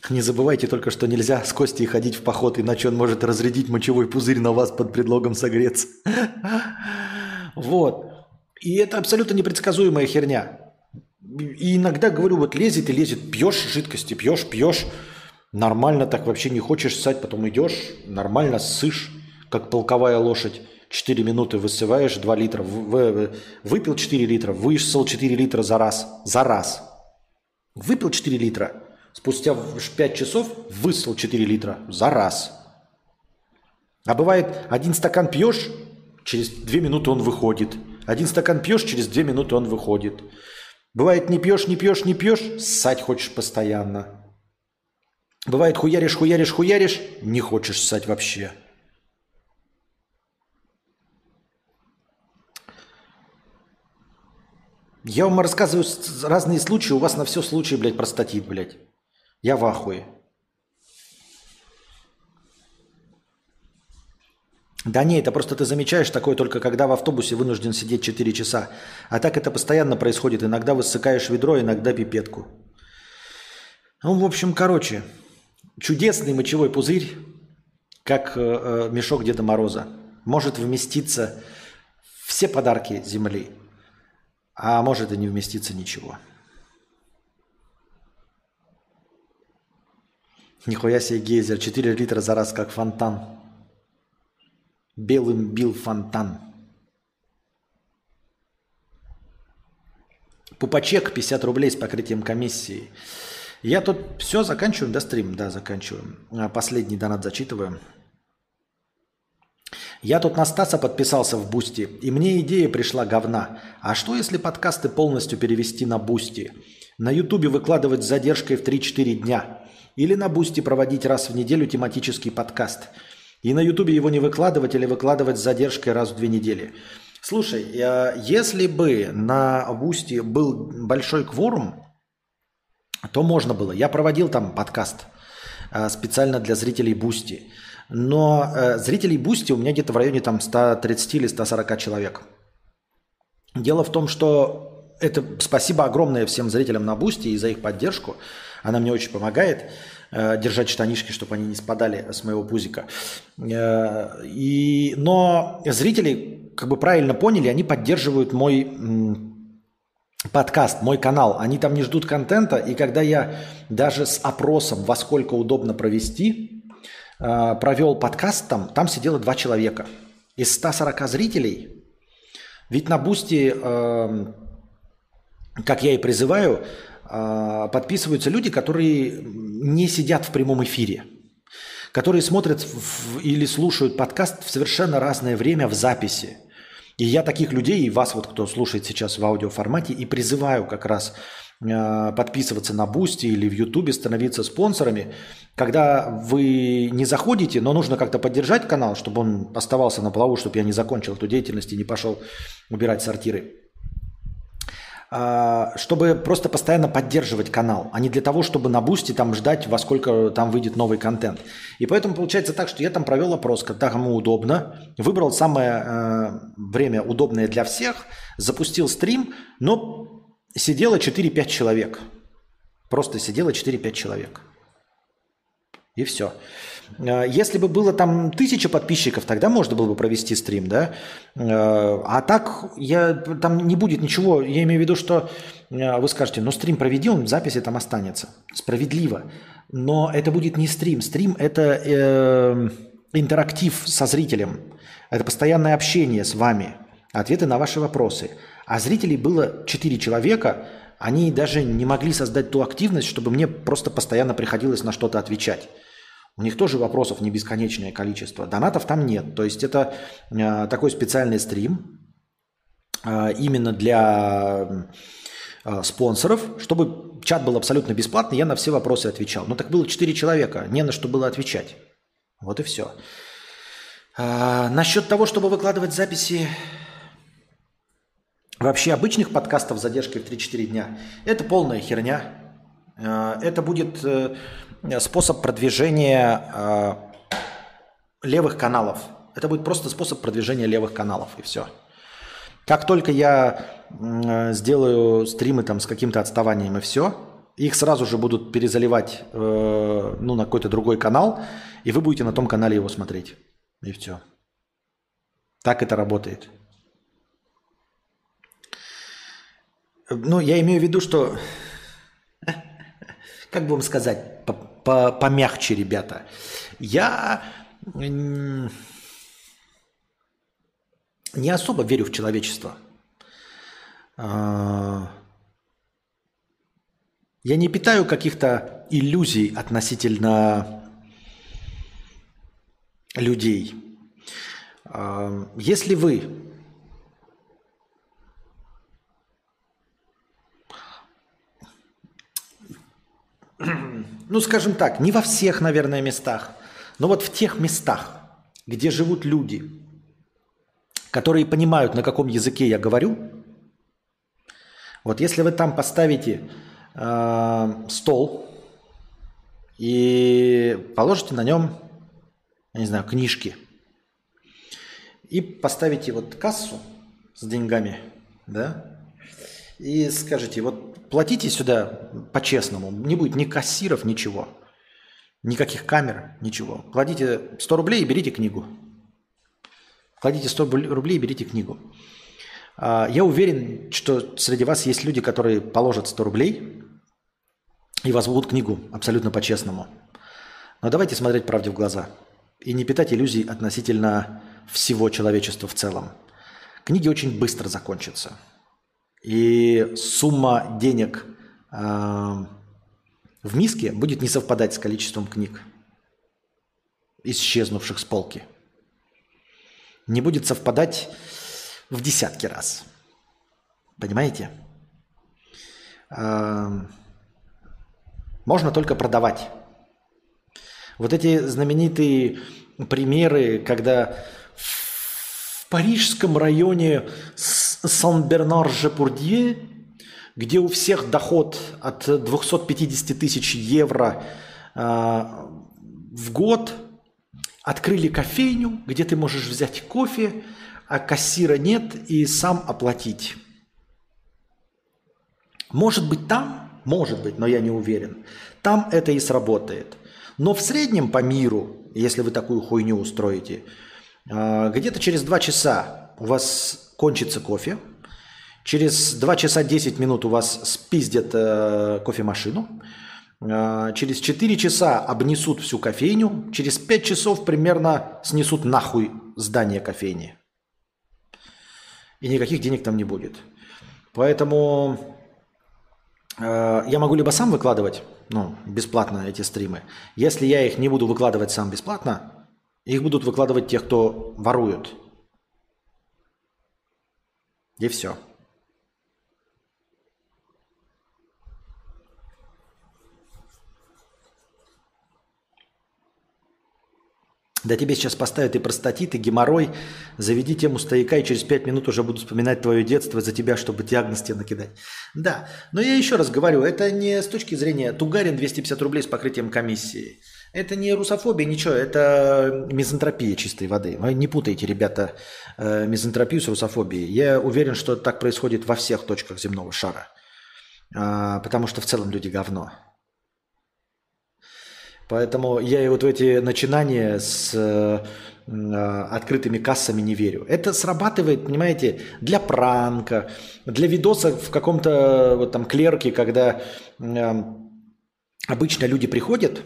Не забывайте только, что нельзя с Костей ходить в поход, иначе он может разрядить мочевой пузырь на вас под предлогом согреться. Вот. И это абсолютно непредсказуемая херня. И иногда говорю, вот лезет и лезет, пьешь жидкости, пьешь, пьешь, нормально так вообще не хочешь ссать, потом идешь, нормально ссышь, как полковая лошадь. 4 минуты высываешь 2 литра, выпил 4 литра, высосал 4 литра за раз. За раз. Выпил 4 литра, спустя 5 часов высосал 4 литра за раз. А бывает, один стакан пьешь, через 2 минуты он выходит. Один стакан пьешь, через 2 минуты он выходит. Бывает, не пьешь, не пьешь, не пьешь, ссать хочешь постоянно. Бывает, хуяришь, хуяришь, хуяришь, не хочешь ссать вообще. Я вам рассказываю разные случаи, у вас на все случаи, блядь, простатит, блядь. Я в ахуе. Да не, это просто ты замечаешь такое только когда в автобусе вынужден сидеть 4 часа. А так это постоянно происходит. Иногда высыкаешь ведро, иногда пипетку. Ну, в общем, короче, чудесный мочевой пузырь, как э, э, мешок Деда Мороза, может вместиться все подарки Земли – а может и не вместиться ничего. Нихуя себе гейзер. 4 литра за раз, как фонтан. Белым бил фонтан. Пупачек 50 рублей с покрытием комиссии. Я тут все заканчиваем, да, стрим? Да, заканчиваем. А, последний донат зачитываем. Я тут на Стаса подписался в Boosty, и мне идея пришла говна. А что если подкасты полностью перевести на Boosty? На Ютубе выкладывать с задержкой в 3-4 дня? Или на Boosty проводить раз в неделю тематический подкаст? И на Ютубе его не выкладывать или выкладывать с задержкой раз в две недели? Слушай, если бы на Boosty был большой кворум, то можно было. Я проводил там подкаст а, специально для зрителей Boosty. Но э, зрителей Boosty у меня где-то в районе там 130 или 140 человек. Дело в том, что это спасибо огромное всем зрителям на Boosty и за их поддержку. Она мне очень помогает э, держать штанишки, чтобы они не спадали с моего пузика. Э, и, но зрители, как бы правильно поняли, они поддерживают мой подкаст, мой канал. Они там не ждут контента. И когда я даже с опросом, во сколько удобно провести, Э, провел подкаст там, там сидело два человека. Из 140 зрителей, ведь на Boosty, э, как я и призываю, э, подписываются люди, которые не сидят в прямом эфире, которые смотрят в, или слушают подкаст в совершенно разное время в записи. И я таких людей, и вас, вот кто слушает сейчас в аудиоформате, и призываю как раз Э, подписываться на Бусти или в Ютубе, становиться спонсорами. Когда вы не заходите, но нужно как-то поддержать канал, чтобы он оставался на плаву, чтобы я не закончил эту деятельность и не пошел убирать сортиры. А, чтобы просто постоянно поддерживать канал, а не для того, чтобы на Boosty там ждать, во сколько там выйдет новый контент. И поэтому получается так, что я там провел опрос, когда кому удобно, выбрал самое э, время удобное для всех, запустил стрим, но сидело 4-5 человек. Просто сидело 4-5 человек. И все. Э, если бы было там тысяча подписчиков, тогда можно было бы провести стрим, да? Э, а так я, там не будет ничего. Я имею в виду, что э, вы скажете, ну стрим проведи, он в записи там останется. Справедливо. Но это будет не стрим. Стрим – это э, интерактив со зрителем. Это постоянное общение с вами. Ответы на ваши вопросы. А зрителей было 4 человека, они даже не могли создать ту активность, чтобы мне просто постоянно приходилось на что-то отвечать. У них тоже вопросов не бесконечное количество. Донатов там нет. То есть это э, такой специальный стрим э, именно для э, спонсоров, чтобы чат был абсолютно бесплатный, я на все вопросы отвечал. Но так было 4 человека, не на что было отвечать. Вот и все. А, насчет того, чтобы выкладывать записи вообще обычных подкастов с задержкой в 3-4 дня, это полная херня. Это будет способ продвижения э, левых каналов. Это будет просто способ продвижения левых каналов, и все. Как только я э, сделаю стримы там с каким-то отставанием и все, их сразу же будут перезаливать э, ну, на какой-то другой канал, и вы будете на том канале его смотреть. И все. Так это работает. Ну, я имею в виду, что как бы вам сказать, помягче, ребята. Я не особо верю в человечество. А, я не питаю каких-то иллюзий относительно людей. А, если вы ну, скажем так, не во всех, наверное, местах, но вот в тех местах, где живут люди, которые понимают, на каком языке я говорю, вот если вы там поставите э, стол и положите на нем, я не знаю, книжки, и поставите вот кассу с деньгами, да, и скажите, вот платите сюда по-честному. Не будет ни кассиров, ничего. Никаких камер, ничего. Кладите 100 рублей и берите книгу. Кладите 100 рублей и берите книгу. А, я уверен, что среди вас есть люди, которые положат 100 рублей и возьмут книгу абсолютно по-честному. Но давайте смотреть правде в глаза и не питать иллюзий относительно всего человечества в целом. Книги очень быстро закончатся. И сумма денег э, в миске будет не совпадать с количеством книг, исчезнувших с полки. Не будет совпадать в десятки раз. Понимаете? Э, можно только продавать. Вот эти знаменитые примеры, когда в парижском районе Сан-Бернар-Жепурдье, где у всех доход от 250 тысяч евро э, в год, открыли кофейню, где ты можешь взять кофе, а кассира нет и сам оплатить. Может быть там, может быть, но я не уверен. Там это и сработает. Но в среднем по миру, если вы такую хуйню устроите, э, где-то через два часа у вас кончится кофе. Через 2 часа 10 минут у вас спиздят э, кофемашину. Э, через 4 часа обнесут всю кофейню. Через 5 часов примерно снесут нахуй здание кофейни. И никаких денег там не будет. Поэтому э, я могу либо сам выкладывать, ну, бесплатно эти стримы. Если я их не буду выкладывать сам бесплатно, их будут выкладывать те, кто воруют. И все. Да тебе сейчас поставят и простатит, и геморрой. Заведи тему стояка, и через пять минут уже буду вспоминать твое детство за тебя, чтобы диагноз тебе накидать. Да, но я еще раз говорю, это не с точки зрения Тугарин 250 рублей с покрытием комиссии. Это не русофобия, ничего, это мизантропия чистой воды. Вы не путайте, ребята, э, мизантропию с русофобией. Я уверен, что так происходит во всех точках земного шара. А, потому что в целом люди говно. Поэтому я и вот в эти начинания с э, э, открытыми кассами не верю. Это срабатывает, понимаете, для пранка, для видоса в каком-то вот там клерке, когда э, обычно люди приходят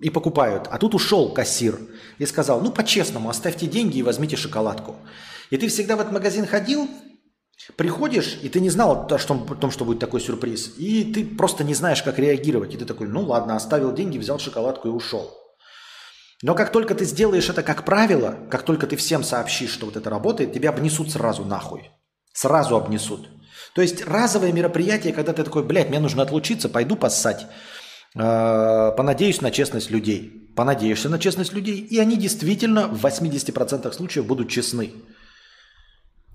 и покупают, а тут ушел кассир и сказал, ну по-честному, оставьте деньги и возьмите шоколадку. И ты всегда в этот магазин ходил, Приходишь, и ты не знал о том, что будет такой сюрприз. И ты просто не знаешь, как реагировать. И ты такой, ну ладно, оставил деньги, взял шоколадку и ушел. Но как только ты сделаешь это как правило, как только ты всем сообщишь, что вот это работает, тебя обнесут сразу нахуй. Сразу обнесут. То есть разовое мероприятие, когда ты такой, блядь, мне нужно отлучиться, пойду поссать. Э, понадеюсь на честность людей. Понадеешься на честность людей, и они действительно в 80% случаев будут честны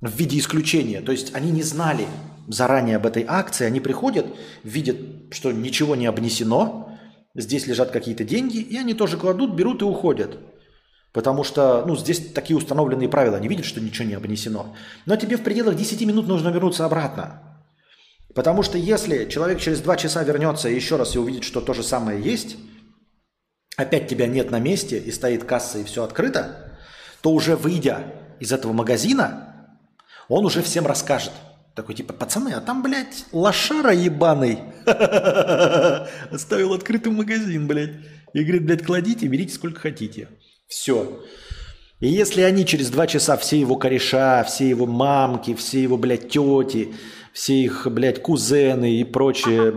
в виде исключения. То есть они не знали заранее об этой акции, они приходят, видят, что ничего не обнесено, здесь лежат какие-то деньги, и они тоже кладут, берут и уходят. Потому что, ну, здесь такие установленные правила, они видят, что ничего не обнесено. Но тебе в пределах 10 минут нужно вернуться обратно. Потому что если человек через 2 часа вернется еще раз и увидит, что то же самое есть, опять тебя нет на месте и стоит касса и все открыто, то уже выйдя из этого магазина, он уже всем расскажет. Такой типа, пацаны, а там, блядь, лошара ебаный. Оставил открытый магазин, блядь. И говорит, блядь, кладите, берите сколько хотите. Все. И если они через два часа все его кореша, все его мамки, все его, блядь, тети, все их, блядь, кузены и прочее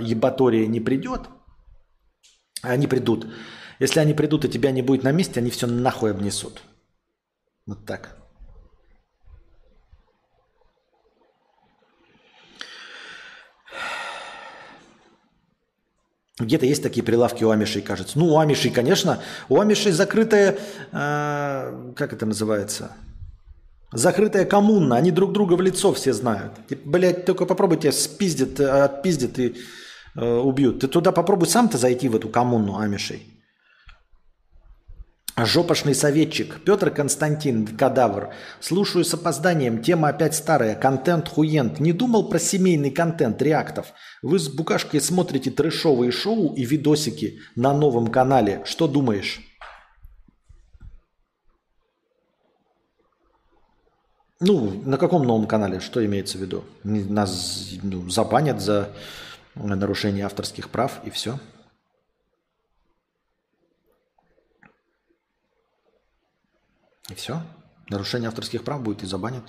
ебатория не придет, они придут. Если они придут, и тебя не будет на месте, они все нахуй обнесут. Вот так. Где-то есть такие прилавки у амишей, кажется. Ну, у амишей, конечно. У амишей закрытая, э, как это называется? Закрытая коммуна. Они друг друга в лицо все знают. Типа, блядь, только попробуй тебя спиздят, отпиздят и э, убьют. Ты туда попробуй сам-то зайти в эту коммуну амишей. Жопошный советчик. Петр Константин, кадавр. Слушаю с опозданием. Тема опять старая. Контент хуент. Не думал про семейный контент реактов. Вы с Букашкой смотрите трэшовые шоу и видосики на новом канале. Что думаешь? Ну, на каком новом канале? Что имеется в виду? Нас ну, забанят за нарушение авторских прав и все. И все? Нарушение авторских прав будет и забанят?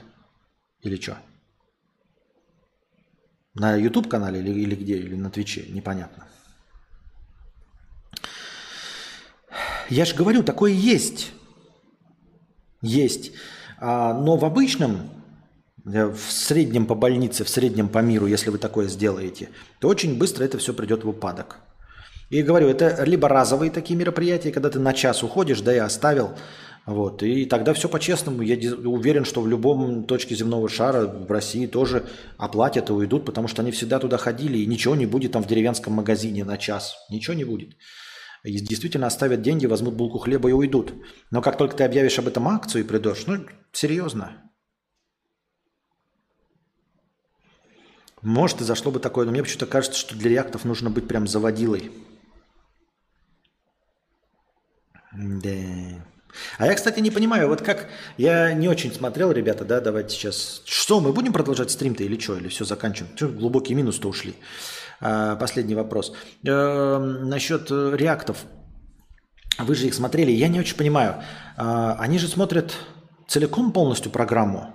Или что? На YouTube канале или, или где? Или на Твиче? Непонятно. Я же говорю, такое есть. Есть. А, но в обычном, э, в среднем по больнице, в среднем по миру, если вы такое сделаете, то очень быстро это все придет в упадок. И говорю, это либо разовые такие мероприятия, когда ты на час уходишь, да и оставил вот. И тогда все по-честному. Я уверен, что в любом точке земного шара в России тоже оплатят и уйдут, потому что они всегда туда ходили, и ничего не будет там в деревенском магазине на час. Ничего не будет. И действительно оставят деньги, возьмут булку хлеба и уйдут. Но как только ты объявишь об этом акцию и придешь, ну, серьезно. Может, и зашло бы такое, но мне почему-то кажется, что для реактов нужно быть прям заводилой. Да. А я, кстати, не понимаю, вот как... Я не очень смотрел, ребята, да, давайте сейчас... Что, мы будем продолжать стрим-то или что? Или все, заканчиваем? Что, глубокий минус-то ушли? А, последний вопрос. Э, насчет э, реактов. Вы же их смотрели. Я не очень понимаю. А, они же смотрят целиком полностью программу.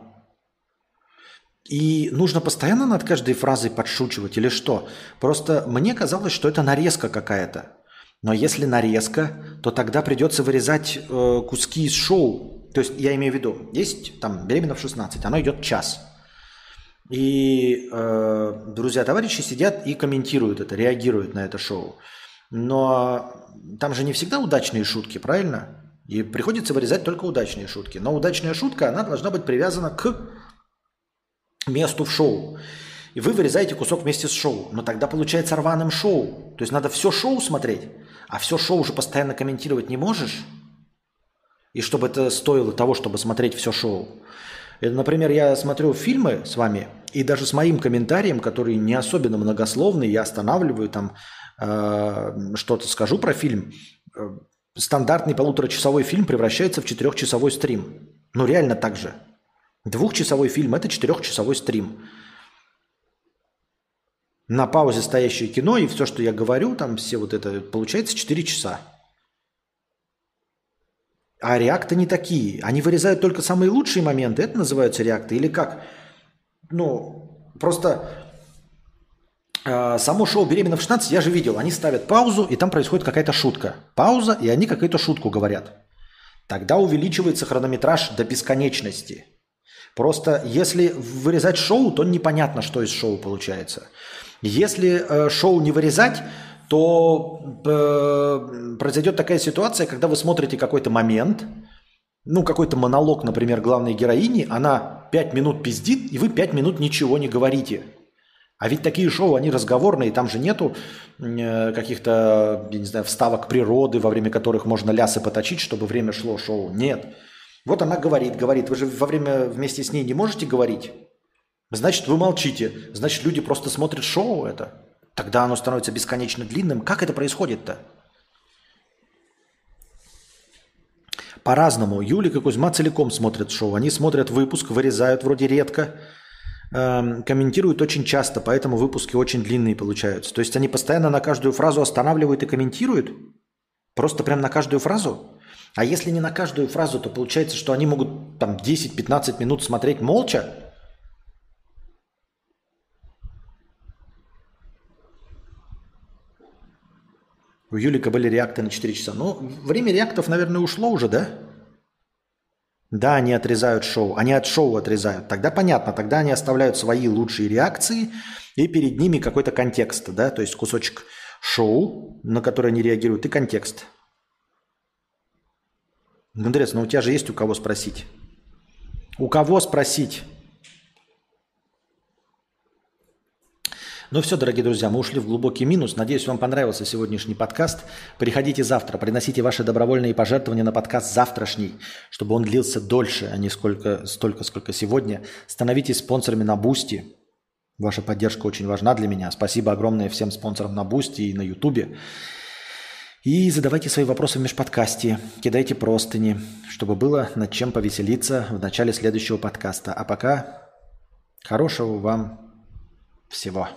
И нужно постоянно над каждой фразой подшучивать или что? Просто мне казалось, что это нарезка какая-то. Но если нарезка, то тогда придется вырезать э, куски из шоу. То есть я имею в виду, есть там «Беременна в 16», оно идет час. И э, друзья-товарищи сидят и комментируют это, реагируют на это шоу. Но там же не всегда удачные шутки, правильно? И приходится вырезать только удачные шутки. Но удачная шутка, она должна быть привязана к месту в шоу. И вы вырезаете кусок вместе с шоу. Но тогда получается рваным шоу. То есть надо все шоу смотреть. А все шоу уже постоянно комментировать не можешь, и чтобы это стоило того, чтобы смотреть все шоу. Это, например, я смотрю фильмы с вами, и даже с моим комментарием, который не особенно многословный, я останавливаю там э, что-то скажу про фильм, э, стандартный полуторачасовой фильм превращается в четырехчасовой стрим. Ну реально так же. Двухчасовой фильм – это четырехчасовой стрим. На паузе стоящее кино, и все, что я говорю, там все вот это, получается 4 часа. А реакты не такие. Они вырезают только самые лучшие моменты. Это называются реакты. Или как? Ну, просто э, само шоу «Беременна в 16» я же видел. Они ставят паузу, и там происходит какая-то шутка. Пауза, и они какую-то шутку говорят. Тогда увеличивается хронометраж до бесконечности. Просто если вырезать шоу, то непонятно, что из шоу получается. Если э, шоу не вырезать, то э, произойдет такая ситуация, когда вы смотрите какой-то момент, ну, какой-то монолог, например, главной героини, она 5 минут пиздит, и вы 5 минут ничего не говорите. А ведь такие шоу, они разговорные, там же нету э, каких-то, я не знаю, вставок природы, во время которых можно лясы поточить, чтобы время шло шоу. Нет. Вот она говорит, говорит. Вы же во время вместе с ней не можете говорить? Значит, вы молчите. Значит, люди просто смотрят шоу это. Тогда оно становится бесконечно длинным. Как это происходит-то? По-разному. Юлик и Кузьма целиком смотрят шоу. Они смотрят выпуск, вырезают вроде редко, эм, комментируют очень часто, поэтому выпуски очень длинные получаются. То есть они постоянно на каждую фразу останавливают и комментируют? Просто прям на каждую фразу? А если не на каждую фразу, то получается, что они могут там 10-15 минут смотреть молча, У Юлика были реакты на 4 часа. Ну, время реактов, наверное, ушло уже, да? Да, они отрезают шоу. Они от шоу отрезают. Тогда понятно. Тогда они оставляют свои лучшие реакции, и перед ними какой-то контекст, да? То есть кусочек шоу, на который они реагируют, и контекст. Интересно, ну у тебя же есть у кого спросить? У кого спросить? Ну все, дорогие друзья, мы ушли в глубокий минус. Надеюсь, вам понравился сегодняшний подкаст. Приходите завтра, приносите ваши добровольные пожертвования на подкаст завтрашний, чтобы он длился дольше, а не сколько, столько, сколько сегодня. Становитесь спонсорами на Boosty. Ваша поддержка очень важна для меня. Спасибо огромное всем спонсорам на Boosty и на Ютубе. И задавайте свои вопросы в межподкасте, кидайте простыни, чтобы было над чем повеселиться в начале следующего подкаста. А пока хорошего вам всего.